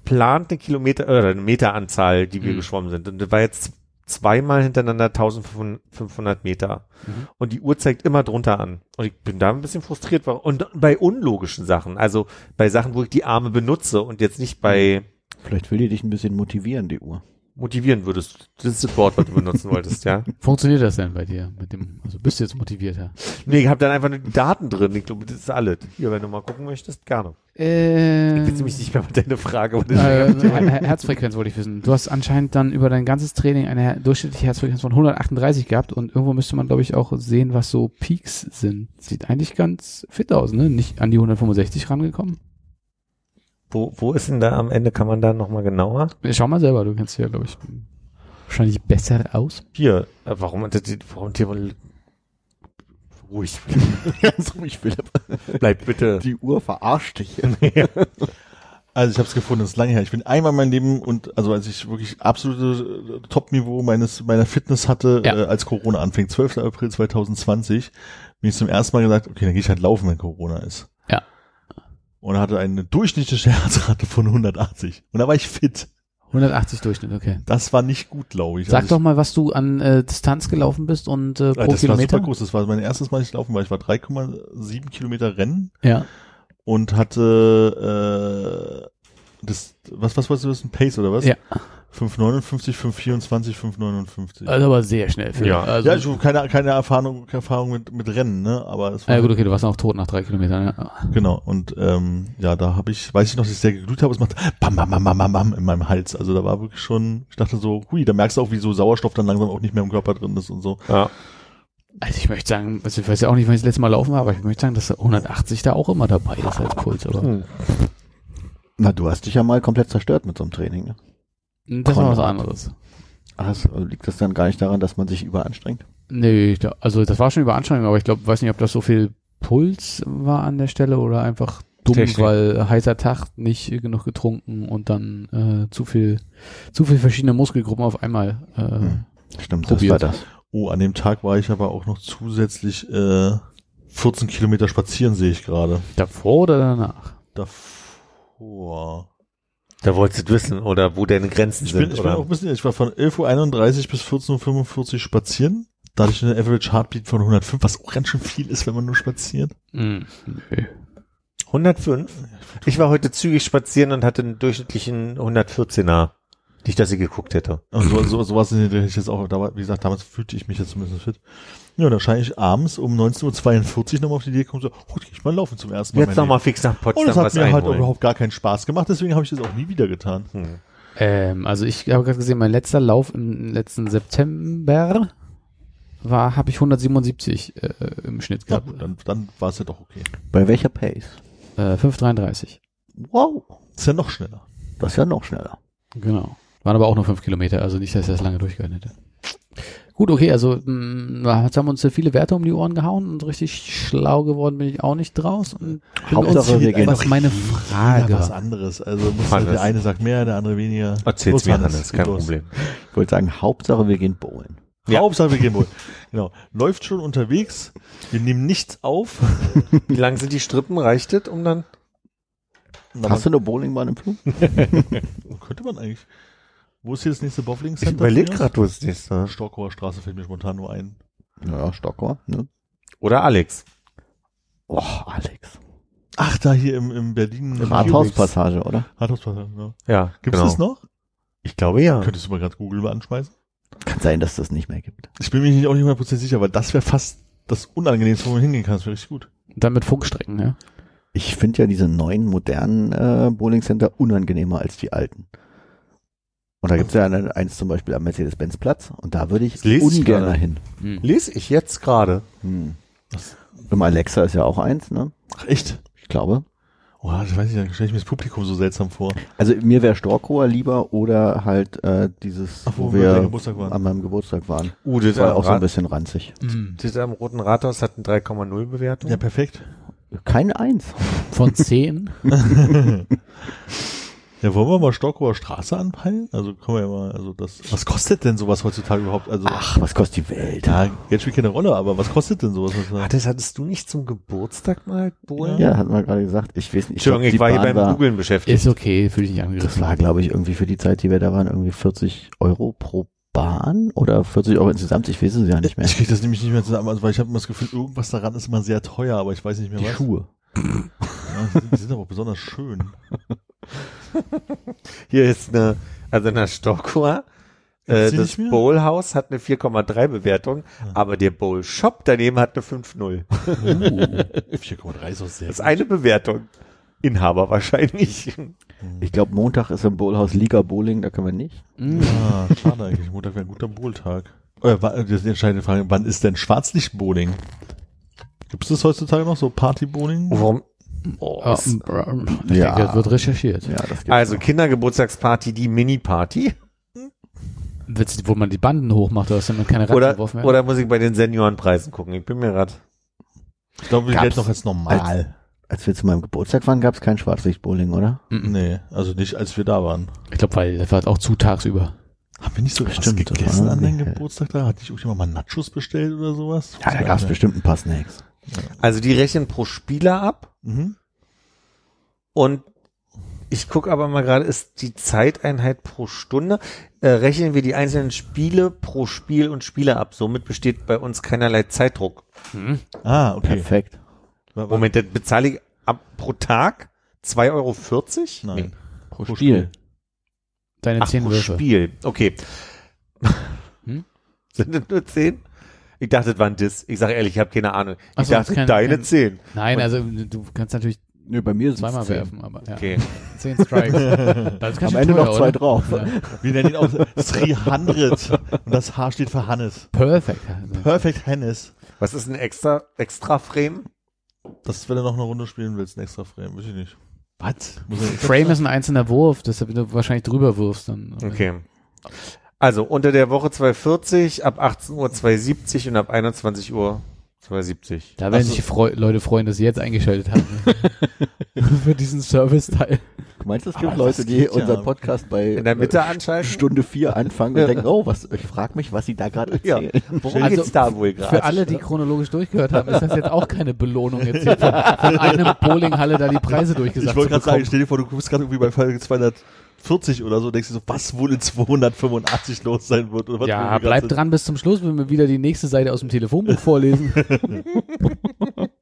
plant eine Kilometer oder eine Meteranzahl, die wir Mhm. geschwommen sind. Und das war jetzt zweimal hintereinander 1500 Meter. Mhm. Und die Uhr zeigt immer drunter an. Und ich bin da ein bisschen frustriert. Und bei unlogischen Sachen, also bei Sachen, wo ich die Arme benutze und jetzt nicht bei Vielleicht will die dich ein bisschen motivieren, die Uhr. Motivieren würdest. Das ist das Wort, was du benutzen wolltest, ja. Funktioniert das denn bei dir? Mit dem, also bist du jetzt motivierter? Nee, ich habe dann einfach nur die Daten drin. Ich glaube, das ist alles. Hier, wenn du mal gucken möchtest, gerne. Äh, Ich weiß nämlich nicht mehr, was deine Frage äh, Her- Herzfrequenz wollte ich wissen. Du hast anscheinend dann über dein ganzes Training eine durchschnittliche Herzfrequenz von 138 gehabt und irgendwo müsste man, glaube ich, auch sehen, was so Peaks sind. Sieht eigentlich ganz fit aus, ne? Nicht an die 165 rangekommen. Wo, wo ist denn da am Ende, kann man da nochmal genauer? Schau mal selber, du kennst ja, glaube ich, wahrscheinlich besser aus. Hier, äh, warum, warum Thema, ruhig, Ganz ruhig, Philipp. bleib bitte. Die Uhr verarscht dich. Also ich habe es gefunden, das ist lange her. Ich bin einmal in meinem Leben und also als ich wirklich absolute äh, Top-Niveau meines meiner Fitness hatte, Ja. äh, als Corona anfing, 12. April 2020, bin ich zum ersten Mal gesagt, okay, dann gehe ich halt laufen, wenn Corona ist. Und hatte eine durchschnittliche Herzrate von 180. Und da war ich fit. 180 Durchschnitt, okay. Das war nicht gut, glaube ich. Sag Also doch mal, was du an äh, Distanz gelaufen bist und äh, ich, pro das war Kilometer. super groß. Das war mein erstes Mal, ich laufen war. Ich war 3,7 Kilometer Rennen Ja. und hatte äh, das, was, was, was, was, ein Pace oder was? Ja. 5,59, 5,24, 5,59. Also aber sehr schnell. Für, Ja. Also, ja, ich habe keine, keine Erfahrung, Erfahrung mit, mit Rennen, ne? Aber es war ja gut, okay, du warst auch tot nach drei Kilometern. Ja. genau. Und ähm, ja, da habe ich, weiß ich noch, dass ich sehr geglüht habe. Es macht bam, bam, bam, bam, bam, bam in meinem Hals. Also da war wirklich schon, ich dachte so, hui, da merkst du auch, wie so Sauerstoff dann langsam auch nicht mehr im Körper drin ist und so. Ja. Also ich möchte sagen, also ich weiß ja auch nicht, wann ich das letzte Mal laufen war, aber ich möchte sagen, dass 180 da auch immer dabei ist als Puls, oder? Hm. Na, du hast dich ja mal komplett zerstört mit so einem Training. Ne? Das war was anderes. Das, liegt das dann gar nicht daran, dass man sich überanstrengt? Nee, da- also das war schon über Anstrengung, aber ich glaube, weiß nicht, ob das so viel Puls war an der Stelle oder einfach dumm, Technik. weil heißer Tag, nicht genug getrunken und dann äh, zu viel, zu viel verschiedene Muskelgruppen auf einmal. Äh, Hm. Stimmt, Probiert. das war das. Oh, an dem Tag war ich aber auch noch zusätzlich äh, 14 Kilometer spazieren, sehe ich gerade. Davor oder danach? Davor. Da wolltest du wissen, oder wo deine Grenzen Ich sind, bin, ich bin oder? auch ein bisschen, ich war von 11.31 Uhr bis 14.45 Uhr spazieren. Da hatte ich eine Average Heartbeat von 105, was auch ganz schön viel ist, wenn man nur spaziert. Hm, nö. 105? Ich war heute zügig spazieren und hatte einen durchschnittlichen 114er. Nicht, dass ich geguckt hätte. Und so, so, sowas hätte ich jetzt auch, wie gesagt, damals fühlte ich mich jetzt zumindest fit. Ja, und wahrscheinlich abends um 19.42 Uhr nochmal auf die Idee gekommen, so, oh, geh ich mal laufen zum ersten Mal. Jetzt mein noch mal Leben. fix nach Und Potsdam das hat was mir halt einholen. überhaupt gar keinen Spaß gemacht, deswegen habe ich das auch nie wieder getan. Hm. Ähm, also ich habe gerade gesehen, mein letzter Lauf im letzten September war, habe ich 177 äh, im Schnitt Ja, gehabt. gut, dann, dann war es ja doch okay. Bei welcher Pace? Äh, 5,33. Wow, Ist ja noch schneller. das ist ja noch schneller. Genau. Waren aber auch nur fünf Kilometer, also nicht, dass ich das lange durchgehalten hätte. Gut, okay, also mh, jetzt haben wir uns ja viele Werte um die Ohren gehauen und richtig schlau geworden bin ich auch nicht draus. Und Hauptsache, uns- wir gehen was meine Ja, Frage was anderes. Also muss Hannes. der eine sagt mehr, der andere weniger. Erzähl's Los, mir, Hannes, kein los. Problem. Ich wollte sagen, Hauptsache, wir gehen bowlen. Ja. Hauptsache wir gehen wohl. Genau. Läuft schon unterwegs. Wir nehmen nichts auf. Wie lang sind die Strippen? Reicht das, um dann Hast du eine Bowlingbahn im Flug? könnte man eigentlich. Wo ist hier das nächste Bowling Ich Center? überleg von mir grad, wo es ist. ne? aus? Stockauer Straße fällt mir spontan nur ein. Ja, Stockholm, ne? Oder Alex. Oh, Alex. Ach, da hier im, im Berlin. im Rathauspassage, oder? Rathauspassage, genau. Ja, Gibt's genau. das noch? Ich glaube ja. Könntest du mal gerade Google mal anschmeißen? Kann sein, dass das nicht mehr gibt. Ich bin mir nicht- auch nicht 100% sicher, weil das wäre fast das Unangenehmste, wo man hingehen kann. Das wäre richtig gut. Dann mit Funkstrecken, ja. Ich finde ja diese neuen, modernen äh, Bowling-Center unangenehmer als die alten. Und da gibt's ja eine, eins zum Beispiel am Mercedes-Benz-Platz und da würde ich Das ich ungern hin. Hm. Lese ich jetzt gerade. Hm. Im Alexa ist ja auch eins, ne? Ach, echt? Ich glaube. Oh, ich weiß nicht, da stelle ich mir das Publikum so seltsam vor. Also mir wäre Storkower lieber oder halt äh, dieses, Ach, wo, wo wir an meinem Geburtstag waren. Uh, Das das, war auch so ein Rat- bisschen ranzig. Hm. das am Roten Rathaus hat eine 3,0 Bewertung. Ja, perfekt. Keine Eins. Von zehn? Ja, wollen wir mal Stockauer Straße anpeilen? Also können wir ja mal, also das. Was kostet denn sowas heutzutage überhaupt? Also Ach, was kostet die Welt? ja, Geld spielt keine Rolle, aber was kostet denn sowas? Ah, das hattest du nicht zum Geburtstag mal, Bohlen? Ja, hat man gerade gesagt. Ich weiß nicht. Entschuldigung, glaub, ich war hier beim war- Googlen beschäftigt. Ist okay, fühle ich nicht angegriffen. Das war, glaube ich, irgendwie für die Zeit, die wir da waren, irgendwie 40 Euro pro Bahn oder 40 Euro insgesamt. Ich weiß es ja nicht mehr. Ich krieg das nämlich nicht mehr zusammen, also weil ich habe immer das Gefühl, irgendwas daran ist immer sehr teuer, aber ich weiß nicht mehr Die was. Schuhe. Ja, die, sind, die sind aber auch besonders schön. Hier ist eine, also in der Stockower, äh, das nicht mehr? Bowl House hat eine 4,3 Bewertung, aber der Bowl Shop daneben hat eine 5,0. 4,3 ist auch sehr Das ist eine Bewertung. Inhaber wahrscheinlich. Ich glaube, Montag ist im Bowlhaus Liga Bowling, da können wir nicht. Hm. Ah, schade eigentlich. Montag wäre ein guter Bohltag. Äh, wa- das ist die entscheidende Frage. Wann ist denn Schwarzlichtbowling? Gibt es das heutzutage noch, so Party-Bowling? Warum? Ah, es- ich Ja. denke, das wird recherchiert. Ja, das Also noch. Kindergeburtstagsparty, die Mini-Party. Wird's, wo man die Banden hochmacht, dass damit keine Oder, Rattenwurf mehr. oder muss ich bei den Seniorenpreisen gucken? Ich bin mir grad. Ich glaube, wir gelten noch als normal. Als wir zu meinem Geburtstag waren, gab es kein Schwarzlicht-Bowling, oder? Mhm. Nee, also nicht, als wir da waren. Ich glaube, weil das war auch zu tagsüber. Haben wir nicht so was Stimmt, das gegessen an deinem Geburtstag da? Hat nicht irgendjemand mal Nachos bestellt oder sowas? Ja, da gab es bestimmt ein paar Snacks. Also die rechnen pro Spieler ab Mhm. und Ich gucke aber mal gerade, ist die Zeiteinheit pro Stunde. Äh, rechnen wir die einzelnen Spiele pro Spiel und Spieler ab. Somit besteht bei uns keinerlei Zeitdruck. Ah, okay. Perfekt. Moment, das bezahle ich ab pro Tag 2,40 Euro? Nein. Pro Spiel. Deine Ach, zehn pro Würfe. Spiel. Okay. Hm? Sind das nur 10? Ich dachte, das war ein Diss. Ich sage ehrlich, ich habe keine Ahnung. Ich so, dachte, kein- deine kein- 10. Nein, also du kannst natürlich Nö, bei mir ist zweimal werfen, aber ja. Okay. Zehn Strikes. Am Ende teuer, noch zwei oder? drauf. Ja. Wir nennen ihn auch 300 und das H steht für Hannes. Perfekt. Also. Perfect Hannes. Was ist ein extra, extra Frame? Das ist, wenn du noch eine Runde spielen willst, ein extra Frame. Weiß ich nicht. Was? Frame ist ein einzelner Wurf, deshalb du wahrscheinlich drüber wirfst dann. Okay. Also unter der Woche 240, ab 18 Uhr 270 und ab 21 Uhr 270. Da werden Ach so. sich Freu Leute freuen, dass sie jetzt eingeschaltet haben. Für diesen Service-Teil. Du meinst, es Aber gibt das Leute, die ja. unseren Podcast bei In der Mitte äh, anschalten? Stunde vier anfangen und denken, oh, was, ich frage mich, was sie da gerade Ja. erzählen. Worum Also, geht's da wohl gerade? Für alle, die chronologisch durchgehört haben, ist das jetzt auch keine Belohnung, jetzt hier von, von einem Bowlinghalle da die Preise durchgesagt Ich wollte gerade sagen, stell dir vor, du bist gerade irgendwie bei Folge 240 oder so, denkst du so, was wohl in 285 los sein wird? Oder was Ja, sind. dran bis zum Schluss, wenn wir wieder die nächste Seite aus dem Telefonbuch vorlesen.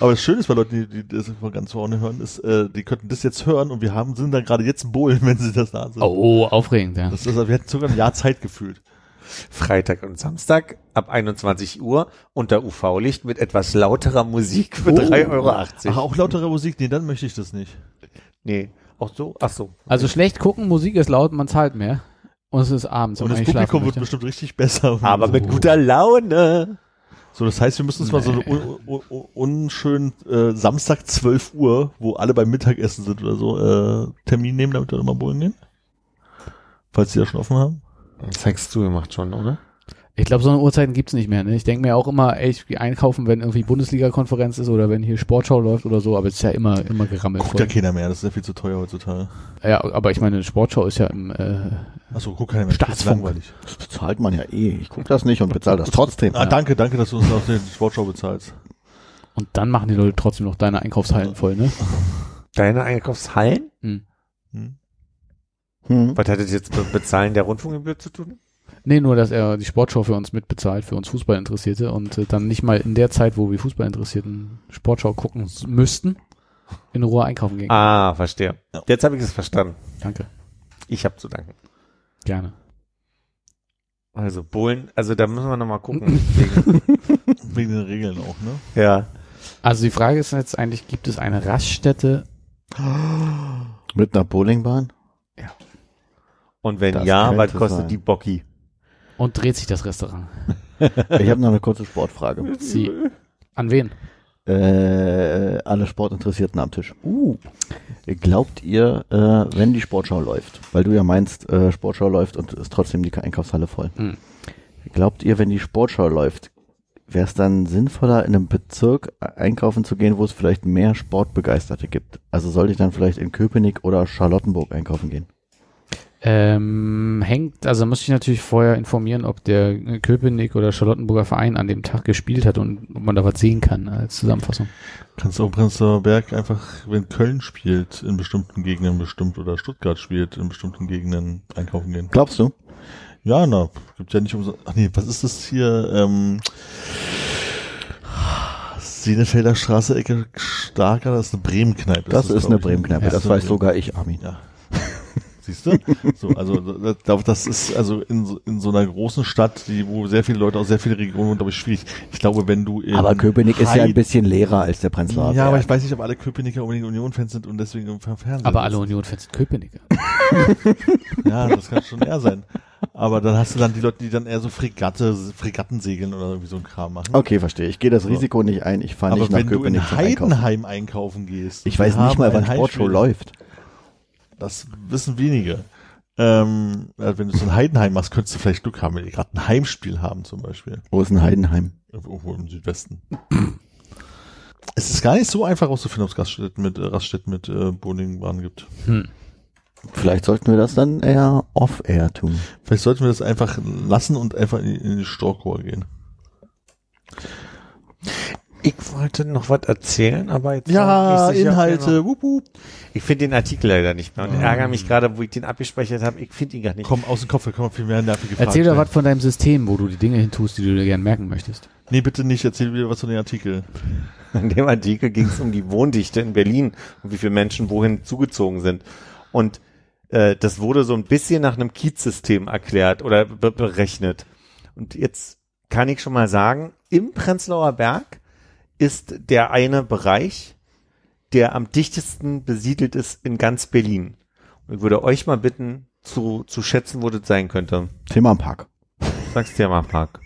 Aber das Schöne ist bei Leuten, die, die das von ganz vorne hören, ist, äh, die könnten das jetzt hören und wir haben, sind dann gerade jetzt ein Bohlen, wenn sie das da sind. Oh, aufregend, ja. Das ist, also, wir hätten sogar ein Jahr Zeit gefühlt. Freitag und Samstag ab 21 Uhr unter UV-Licht mit etwas lauterer Musik für 3,80 Euro. Ach, auch lautere Musik? Nee, dann möchte ich das nicht. Nee, auch so? Ach so. Also schlecht gucken, Musik ist laut, man zahlt mehr. Und es ist abends. Und das Publikum wird bestimmt richtig besser. Aber mit So. guter Laune. So, das heißt, wir müssen uns mal so eine un, un, un, unschön äh, Samstag 12 Uhr, wo alle beim Mittagessen sind oder so, äh, Termin nehmen, damit wir immer bowlen gehen. Falls die da schon offen haben. Das hast du gemacht schon, oder? Ich glaube, so eine Uhrzeiten gibt's nicht mehr. Ne? Ich denke mir auch immer, ey, ich geh einkaufen, wenn irgendwie Bundesliga-Konferenz ist oder wenn hier Sportschau läuft oder so, aber es ist ja immer, immer gerammelt. Guckt voll. ja keiner mehr, das ist ja viel zu teuer heutzutage. Ja, aber ich meine, Sportschau ist ja im, äh, Achso, guckt keiner mehr. Staatsfunk. Langweilig. Das bezahlt man ja eh. Ich gucke das nicht und bezahle das trotzdem. Ah, danke, danke, dass du uns auf den Sportschau bezahlst. und dann machen die Leute trotzdem noch deine Einkaufshallen voll, ne? Deine Einkaufshallen? Hm. Hm? Hm. Was hat das jetzt mit Bezahlen der Rundfunkgebühr zu tun? Nee, nur, dass er die Sportschau für uns mitbezahlt, für uns Fußballinteressierte und äh, dann nicht mal in der Zeit, wo wir Fußballinteressierten Sportschau gucken müssten, in Ruhe einkaufen gehen. Ah, verstehe. Ja. Jetzt habe ich es verstanden. Danke. Ich habe zu danken. Gerne. Also Bohlen, also da müssen wir nochmal gucken. wegen, Wegen den Regeln auch, ne? ja. Also die Frage ist jetzt eigentlich, gibt es eine Raststätte? Mit einer Bowlingbahn? Und wenn Das ja, was kostet sein. die Bocki? Und dreht sich das Restaurant? Ich habe noch eine kurze Sportfrage. Sie. An wen? Äh, alle Sportinteressierten am Tisch. Uh. Glaubt ihr, äh, wenn die Sportschau läuft, weil du ja meinst, äh, Sportschau läuft und ist trotzdem die Einkaufshalle voll. Hm. Glaubt ihr, wenn die Sportschau läuft, wäre es dann sinnvoller, in einem Bezirk einkaufen zu gehen, wo es vielleicht mehr Sportbegeisterte gibt? Also sollte ich dann vielleicht in Köpenick oder Charlottenburg einkaufen gehen? Ähm, hängt, also muss ich natürlich vorher informieren, ob der äh, Köpenick oder Charlottenburger Verein an dem Tag gespielt hat und ob man da was sehen kann als Zusammenfassung. Kannst du auch Prenzlauer Berg einfach, wenn Köln spielt, in bestimmten Gegenden bestimmt oder Stuttgart spielt, in bestimmten Gegenden einkaufen gehen. Glaubst du? Ja, na, gibt ja nicht umso. Ach nee, was ist das hier? Ähm, Senefelder Straße, Ecke Starker, das ist eine Bremen-Kneipe. Das ist eine ne? Bremen-Kneipe, das ist weiß sogar ich, Armin. Ja. Siehst du? So, also da- da- das ist also in, so- in so einer großen Stadt, die, wo sehr viele Leute aus sehr vielen Regionen wohnen, glaube ich, schwierig. Ich glaube, wenn du in Aber Köpenick ist ja ein Heid- bisschen leerer als der Prenzlauer Ja, aber Berg. ich weiß nicht, ob alle Köpenicker unbedingt Union-Fans sind und deswegen im Fernsehen Aber alle. Union-Fans sind Köpenicker. Ja, das kann schon eher sein. Aber dann hast du dann die Leute, die dann eher so Fregatte, Fregatten segeln oder irgendwie so ein Kram machen. Okay, verstehe. Ich gehe das So. Risiko nicht ein. Ich fahre Aber nicht nach wenn du in Köpenick zum Einkaufen. Heidenheim einkaufen gehst. Ich weiß nicht mal, wann Sportshow läuft. Das wissen wenige. Ähm, äh, wenn du es in Heidenheim machst, könntest du vielleicht Glück haben, wenn die gerade ein Heimspiel haben zum Beispiel. Wo ist ein Heidenheim? Irgendwo im Südwesten. es ist gar nicht so einfach auszufinden, ob es Raststätten mit, äh, Raststätten mit äh, Bowlingbahnen gibt. Hm. Vielleicht sollten wir das dann eher off-air tun. Vielleicht sollten wir das einfach lassen und einfach in, in die Storkohr gehen. Ich wollte noch was erzählen, aber jetzt Ja, ich sicher, wir Inhalte, noch- wup, wup. Ich finde den Artikel leider nicht mehr und ärgere mich gerade, wo ich den abgespeichert habe. Ich finde ihn gar nicht. Komm, aus dem Kopf, da kann man viel mehr nervige Fragen Erzähl doch was von deinem System, wo du die Dinge hintust, die du dir gerne merken möchtest. Nee, bitte nicht, erzähl wieder was von den Artikel. In dem Artikel ging es um die Wohndichte in Berlin und wie viele Menschen wohin zugezogen sind. Und äh, das wurde so ein bisschen nach einem Kiezsystem erklärt oder be berechnet. Und jetzt kann ich schon mal sagen, im Prenzlauer Berg ist der eine Bereich, der am dichtesten besiedelt ist in ganz Berlin. Und ich würde euch mal bitten, zu, zu schätzen, wo das sein könnte. Themenpark. Sag's dir mal, Park.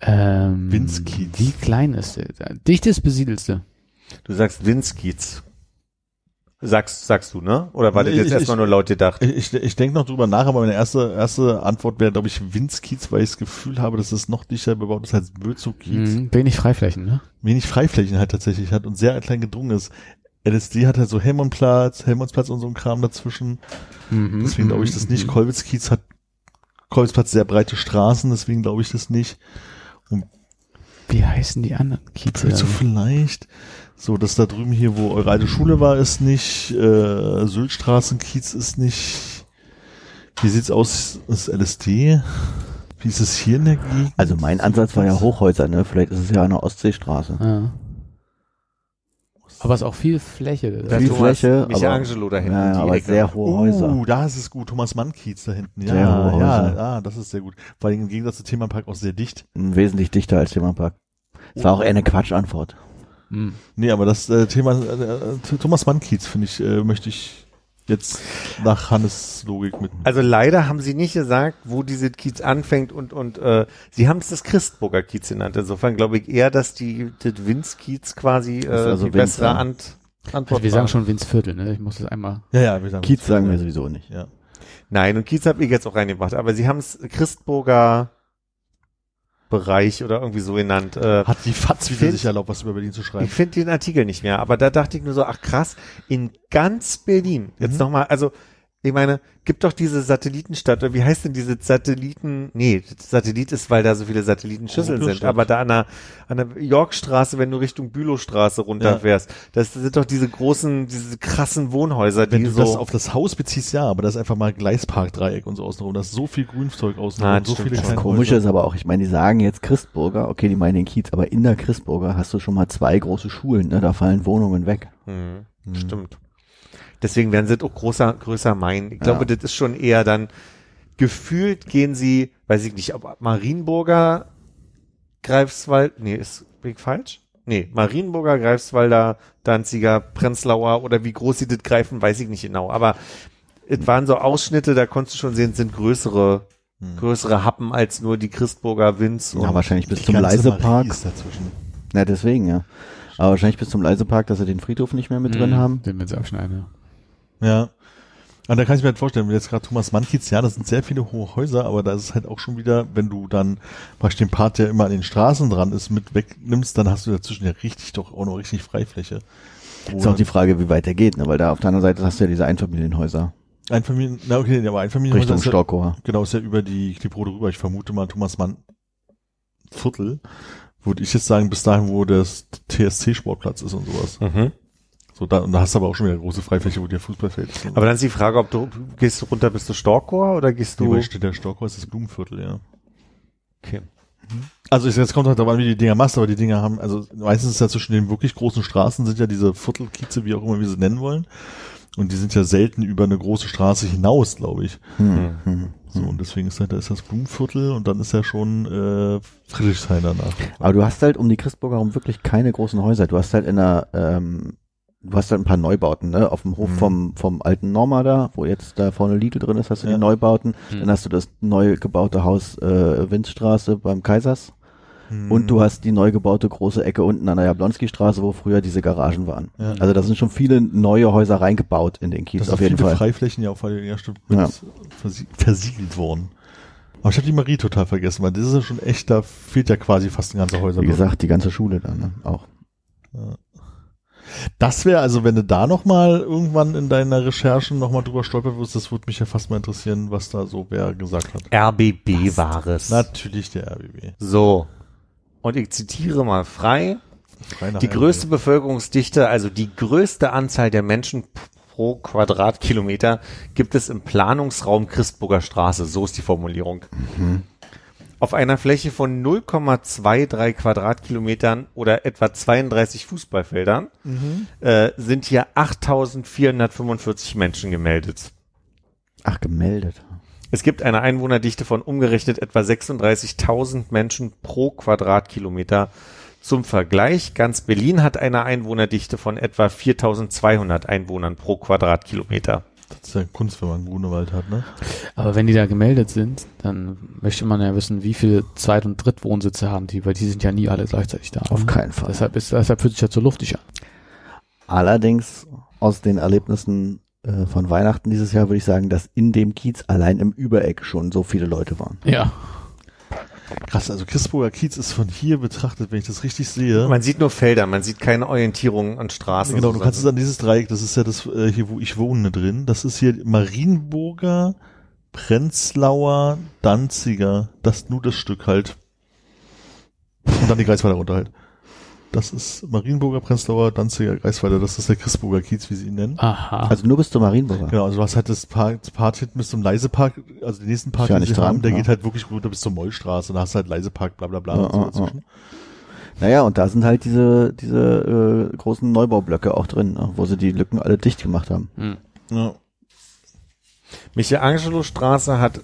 Ähm, Winskiez. Wie klein ist der? Dichtest besiedelste. Du sagst Winskiez. Sagst, sagst du, ne? Oder war das jetzt ich- erstmal nur laut gedacht? Ich, ich, ich denke noch drüber nach, aber meine erste, erste Antwort wäre, glaube ich, Winskiez, weil ich das Gefühl habe, dass es noch dichter bebaut ist als Bözok-Kiez. Mhm. Wenig Freiflächen, ne? Wenig Freiflächen halt tatsächlich hat und sehr klein gedrungen ist. LSD hat halt so Helmondplatz, Helmondsplatz und so ein Kram dazwischen. Mhm. Deswegen glaube ich das nicht. Kolwitzkiez hat Kolwitzplatz sehr breite Straßen, deswegen glaube ich das nicht. Wie heißen die anderen Kieze? Willst du vielleicht so, dass da drüben hier, wo eure alte Schule war, ist nicht, äh, Syltstraßenkiez ist nicht, wie sieht's aus, ist LSD? Wie ist es hier in der Gegend? Also mein Ansatz war ja Hochhäuser, ne? Vielleicht ist es ja der Ostseestraße. Ja. Aber es ist auch viel Fläche. Viel Thomas Fläche, Michelangelo da hinten. Ja, die aber Ecke. sehr hohe Häuser. Uh, da ist es gut. Thomas Mann Kiez da hinten. Ja, Sehr hohe ja, Häuser. ja, das ist sehr gut. Vor allem im Gegensatz zu Themenpark auch sehr dicht. Wesentlich dichter als Themenpark. Das war auch eher eine Quatschantwort. Mhm. Nee, aber das äh, Thema äh, äh, Thomas Mann Kiez finde ich, äh, möchte ich jetzt nach Hannes Logik mit. Also leider haben sie nicht gesagt, wo diese Kiez anfängt und und äh, sie haben es das Christburger Kiez genannt. Insofern glaube ich eher, dass die das Winz-Kiez quasi äh, Das ist also die bessere Winzer. Ant Antwort Also wir war. sagen schon Winzviertel, ne? Ich muss das einmal. Ja, ja, wir sagen Kiez sagen wir sowieso nicht. Ja. Nein, und Kiez habe ich jetzt auch reingebracht, aber sie haben es Christburger Bereich oder irgendwie so genannt. Äh, Hat die Fatz wieder Find- sich erlaubt, was über Berlin zu schreiben. Ich finde den Artikel nicht mehr, aber da dachte ich nur so, ach krass, in ganz Berlin, jetzt Mhm. nochmal, also ich meine, gibt doch diese Satellitenstadt, oder wie heißt denn diese Satelliten, nee, Satellit ist, weil da so viele Satellitenschüsseln sind, aber da an der, an der Yorkstraße, wenn du Richtung Bülowstraße runterfährst, das sind doch diese großen, diese krassen Wohnhäuser, Wenn die du so, das auf das Haus beziehst, ja, aber das ist einfach mal Gleisparkdreieck und so außenrum. Da ist so viel Grünzeug außenrum, Ah, und so stimmt. viele Das Das Komische ist aber auch, ich meine, die sagen jetzt Christburger, okay, die meinen den Kiez, aber in der Christburger hast du schon mal zwei große Schulen, ne? Da fallen Wohnungen weg. hm, Mhm. stimmt. Deswegen werden sie auch großer, größer meinen. Ich glaube, das ist schon eher dann, gefühlt gehen sie, weiß ich nicht, ob Marienburger, Greifswald, nee, ist, bin ich falsch? Nee, Marienburger, Greifswalder, Danziger, Prenzlauer oder wie groß sie das greifen, weiß ich nicht genau. Aber es waren so Ausschnitte, da konntest du schon sehen, es sind größere, Hm. größere Happen als nur die Christburger Winz. Ja, und- wahrscheinlich bis zum Leisepark. Dazwischen. Na, deswegen, ja. Aber wahrscheinlich bis zum Leisepark, dass sie den Friedhof nicht mehr mit drin Mhm. haben. Den wir jetzt abschneiden, ja. Ja. Und da kann ich mir halt vorstellen, wenn jetzt gerade Thomas Mann Kiez, ja, das sind sehr viele hohe Häuser, aber da ist es halt auch schon wieder, wenn du dann praktisch den Part, der immer an den Straßen dran ist, mit wegnimmst, dann hast du dazwischen ja richtig doch auch noch richtig Freifläche. Ist auch die Frage, wie weit der geht, ne? Weil da auf der anderen Seite hast du ja diese Einfamilienhäuser. Einfamilien, na okay, aber Einfamilienhäuser Richtung ist ja, Storkower. genau, ist ja über die Klibrode rüber. Ich vermute mal Thomas Mann Viertel, würde ich jetzt sagen, bis dahin, wo das TSC-Sportplatz ist und sowas. Mhm. So, da, und da hast du aber auch schon wieder große Freifläche, wo der Fußballfeld ist. Aber dann ist die Frage, ob du, gehst du runter bis zu Storkor oder gehst Nee, du, bei steht der Storkow ist das Blumenviertel, ja. okay. Also es jetzt kommt halt darauf an, wie die Dinger machst, aber die Dinger haben, also meistens ist ja zwischen den wirklich großen Straßen sind ja diese Viertelkieze, wie auch immer wir sie nennen wollen. Und die sind ja selten über eine große Straße hinaus, glaube ich. Hm, hm. So, und deswegen ist halt, da ist das Blumenviertel und dann ist ja schon äh, Friedrichshain danach. Aber du hast halt um die Christburger herum wirklich keine großen Häuser. Du hast halt in der, ähm, du hast halt ein paar Neubauten, ne? Auf dem Hof Mhm. vom, vom alten Norma da, wo jetzt da vorne Lidl drin ist, hast du Ja. die Neubauten. Mhm. Dann hast du das neu gebaute Haus äh, Windstraße beim Kaisers. Mhm. Und du hast die neu gebaute große Ecke unten an der Jablonski-Straße, wo früher diese Garagen waren. Ja. Also da sind schon viele neue Häuser reingebaut in den Kiez, das auf jeden viele Fall. Freiflächen ja auch weil ja, stimmt, Ja. versie versiegelt worden. Aber ich habe die Marie total vergessen, weil das ist ja schon echt, da fehlt ja quasi fast ein ganzer Häuser. Wie gesagt, die ganze Schule da, ne? Auch. Das wäre also, wenn du da noch mal irgendwann in deiner Recherchen noch mal drüber stolpern wirst, das würde mich ja fast mal interessieren, was da so wer gesagt hat. RBB war es. Natürlich der RBB. So. Und ich zitiere mal frei. Reiner Die Heimweh. größte Bevölkerungsdichte, also die größte Anzahl der Menschen pro Quadratkilometer gibt es im Planungsraum Christburger Straße. So ist die Formulierung. Auf einer Fläche von 0,23 Quadratkilometern oder etwa 32 Fußballfeldern äh, sind hier 8445 Menschen gemeldet. Ach, gemeldet. Es gibt eine Einwohnerdichte von umgerechnet etwa 36.000 Menschen pro Quadratkilometer. Zum Vergleich, ganz Berlin hat eine Einwohnerdichte von etwa 4.200 Einwohnern pro Quadratkilometer. Das ist ja Kunst, wenn man einen Grunewald hat, ne? Aber wenn die da gemeldet sind, dann möchte man ja wissen, wie viele Zweit- und Drittwohnsitze haben die, weil die sind ja nie alle gleichzeitig da. Auf keinen Fall. Deshalb, ist, deshalb fühlt sich ja zu luftig an. Allerdings aus den Erlebnissen äh, von Weihnachten dieses Jahr würde ich sagen, dass in dem Kiez allein im Übereck schon so viele Leute waren. Ja. Krass, also Christburger Kiez ist von hier betrachtet, wenn ich das richtig sehe. Man sieht nur Felder, man sieht keine Orientierung an Straßen. genau, du So kannst es an dieses Dreieck, das ist ja das äh, hier, wo ich wohne drin. Das ist hier Marienburger, Prenzlauer, Danziger. Das nur das Stück halt. Und dann die Greifswalder runter halt. Das ist Marienburger, Prenzlauer, Danziger, Greifswalder. Das ist der Christburger Kiez, wie sie ihn nennen. Aha. Also nur bis zum Marienburger. Genau, also du hast halt das Park, das Part hinten bis zum Leisepark, also den nächsten Park, ja den nicht sie dran, haben, der ja. geht halt wirklich runter bis zur Mollstraße. Da hast du halt Leisepark, bla bla bla. Ja, und so ja, dazwischen. Naja, und da sind halt diese, diese äh, großen Neubaublöcke auch drin, ne, wo sie die Lücken alle dicht gemacht haben. Hm. Ja. Michelangelo Straße hat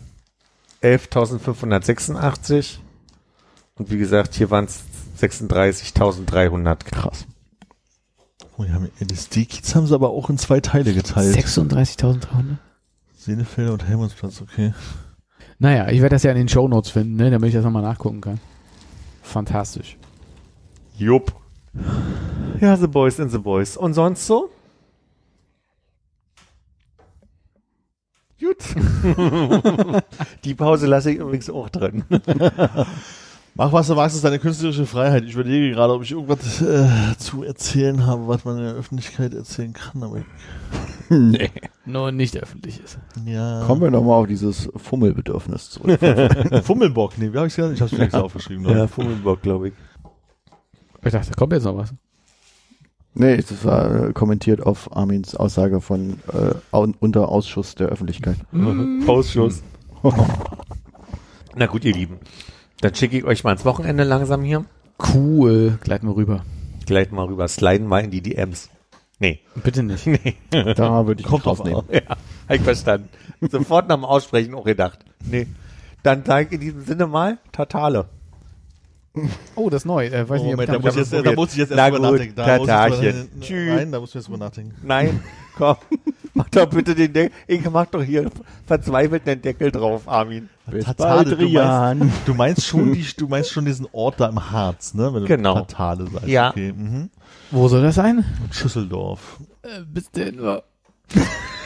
11.586 und wie gesagt, hier waren es 36.300. Krass. Oh, die haben, das D-Kiez haben sie aber auch in zwei Teile geteilt. 36.300? Senefelder und Helmutsplatz, okay. Naja, ich werde das ja in den Shownotes finden, ne, damit ich das nochmal nachgucken kann. Fantastisch. Jupp. Ja, The Boys in The Boys. Und sonst so? Gut. Die Pause lasse ich übrigens auch drin. Mach was du magst, ist deine künstlerische Freiheit. Ich überlege gerade, ob ich irgendwas äh, zu erzählen habe, was man in der Öffentlichkeit erzählen kann, aber nee. Nur nicht öffentlich ist. ja. Kommen wir nochmal auf dieses Fummelbedürfnis zurück. Fummelbock, nee, wie hab ich's gesagt? Ich hab's mir extra aufgeschrieben. Ne? Fummelbock, glaube ich. Ich dachte, da kommt jetzt noch was. nee, das war äh, kommentiert auf Armins Aussage von äh, unter Ausschuss der Öffentlichkeit. Ausschuss. Na gut, ihr Lieben. Dann schicke ich euch mal ins Wochenende langsam hier. Cool. Gleiten wir rüber. Gleich mal rüber. Sliden mal in die DMs. Nee. Bitte nicht. Nee. Da würde ich Kommt drauf rausnehmen. Ja, hab ich verstanden. Sofort nach dem Aussprechen auch gedacht. Nee. Dann sage ich in diesem Sinne mal Tatale. Oh, das ist neu. Äh, weiß Oh, nicht, Moment, da ich muss, ich jetzt, da muss ich jetzt Na erst drüber gut, nachdenken. Da muss ich Tatarchen. drüber- Tschüss. Nein, da muss ich jetzt drüber nachdenken. Nein, komm. Mach doch bitte den Deckel. Ich mach doch hier verzweifelt den Deckel drauf, Armin. Bis Tatale, bald, du meinst, du meinst schon die, du meinst schon diesen Ort da im Harz, ne? Wenn du Genau. Tatale sagst. Ja. Okay. Mhm. Wo soll das sein? Schüsseldorf. Äh, bis denn.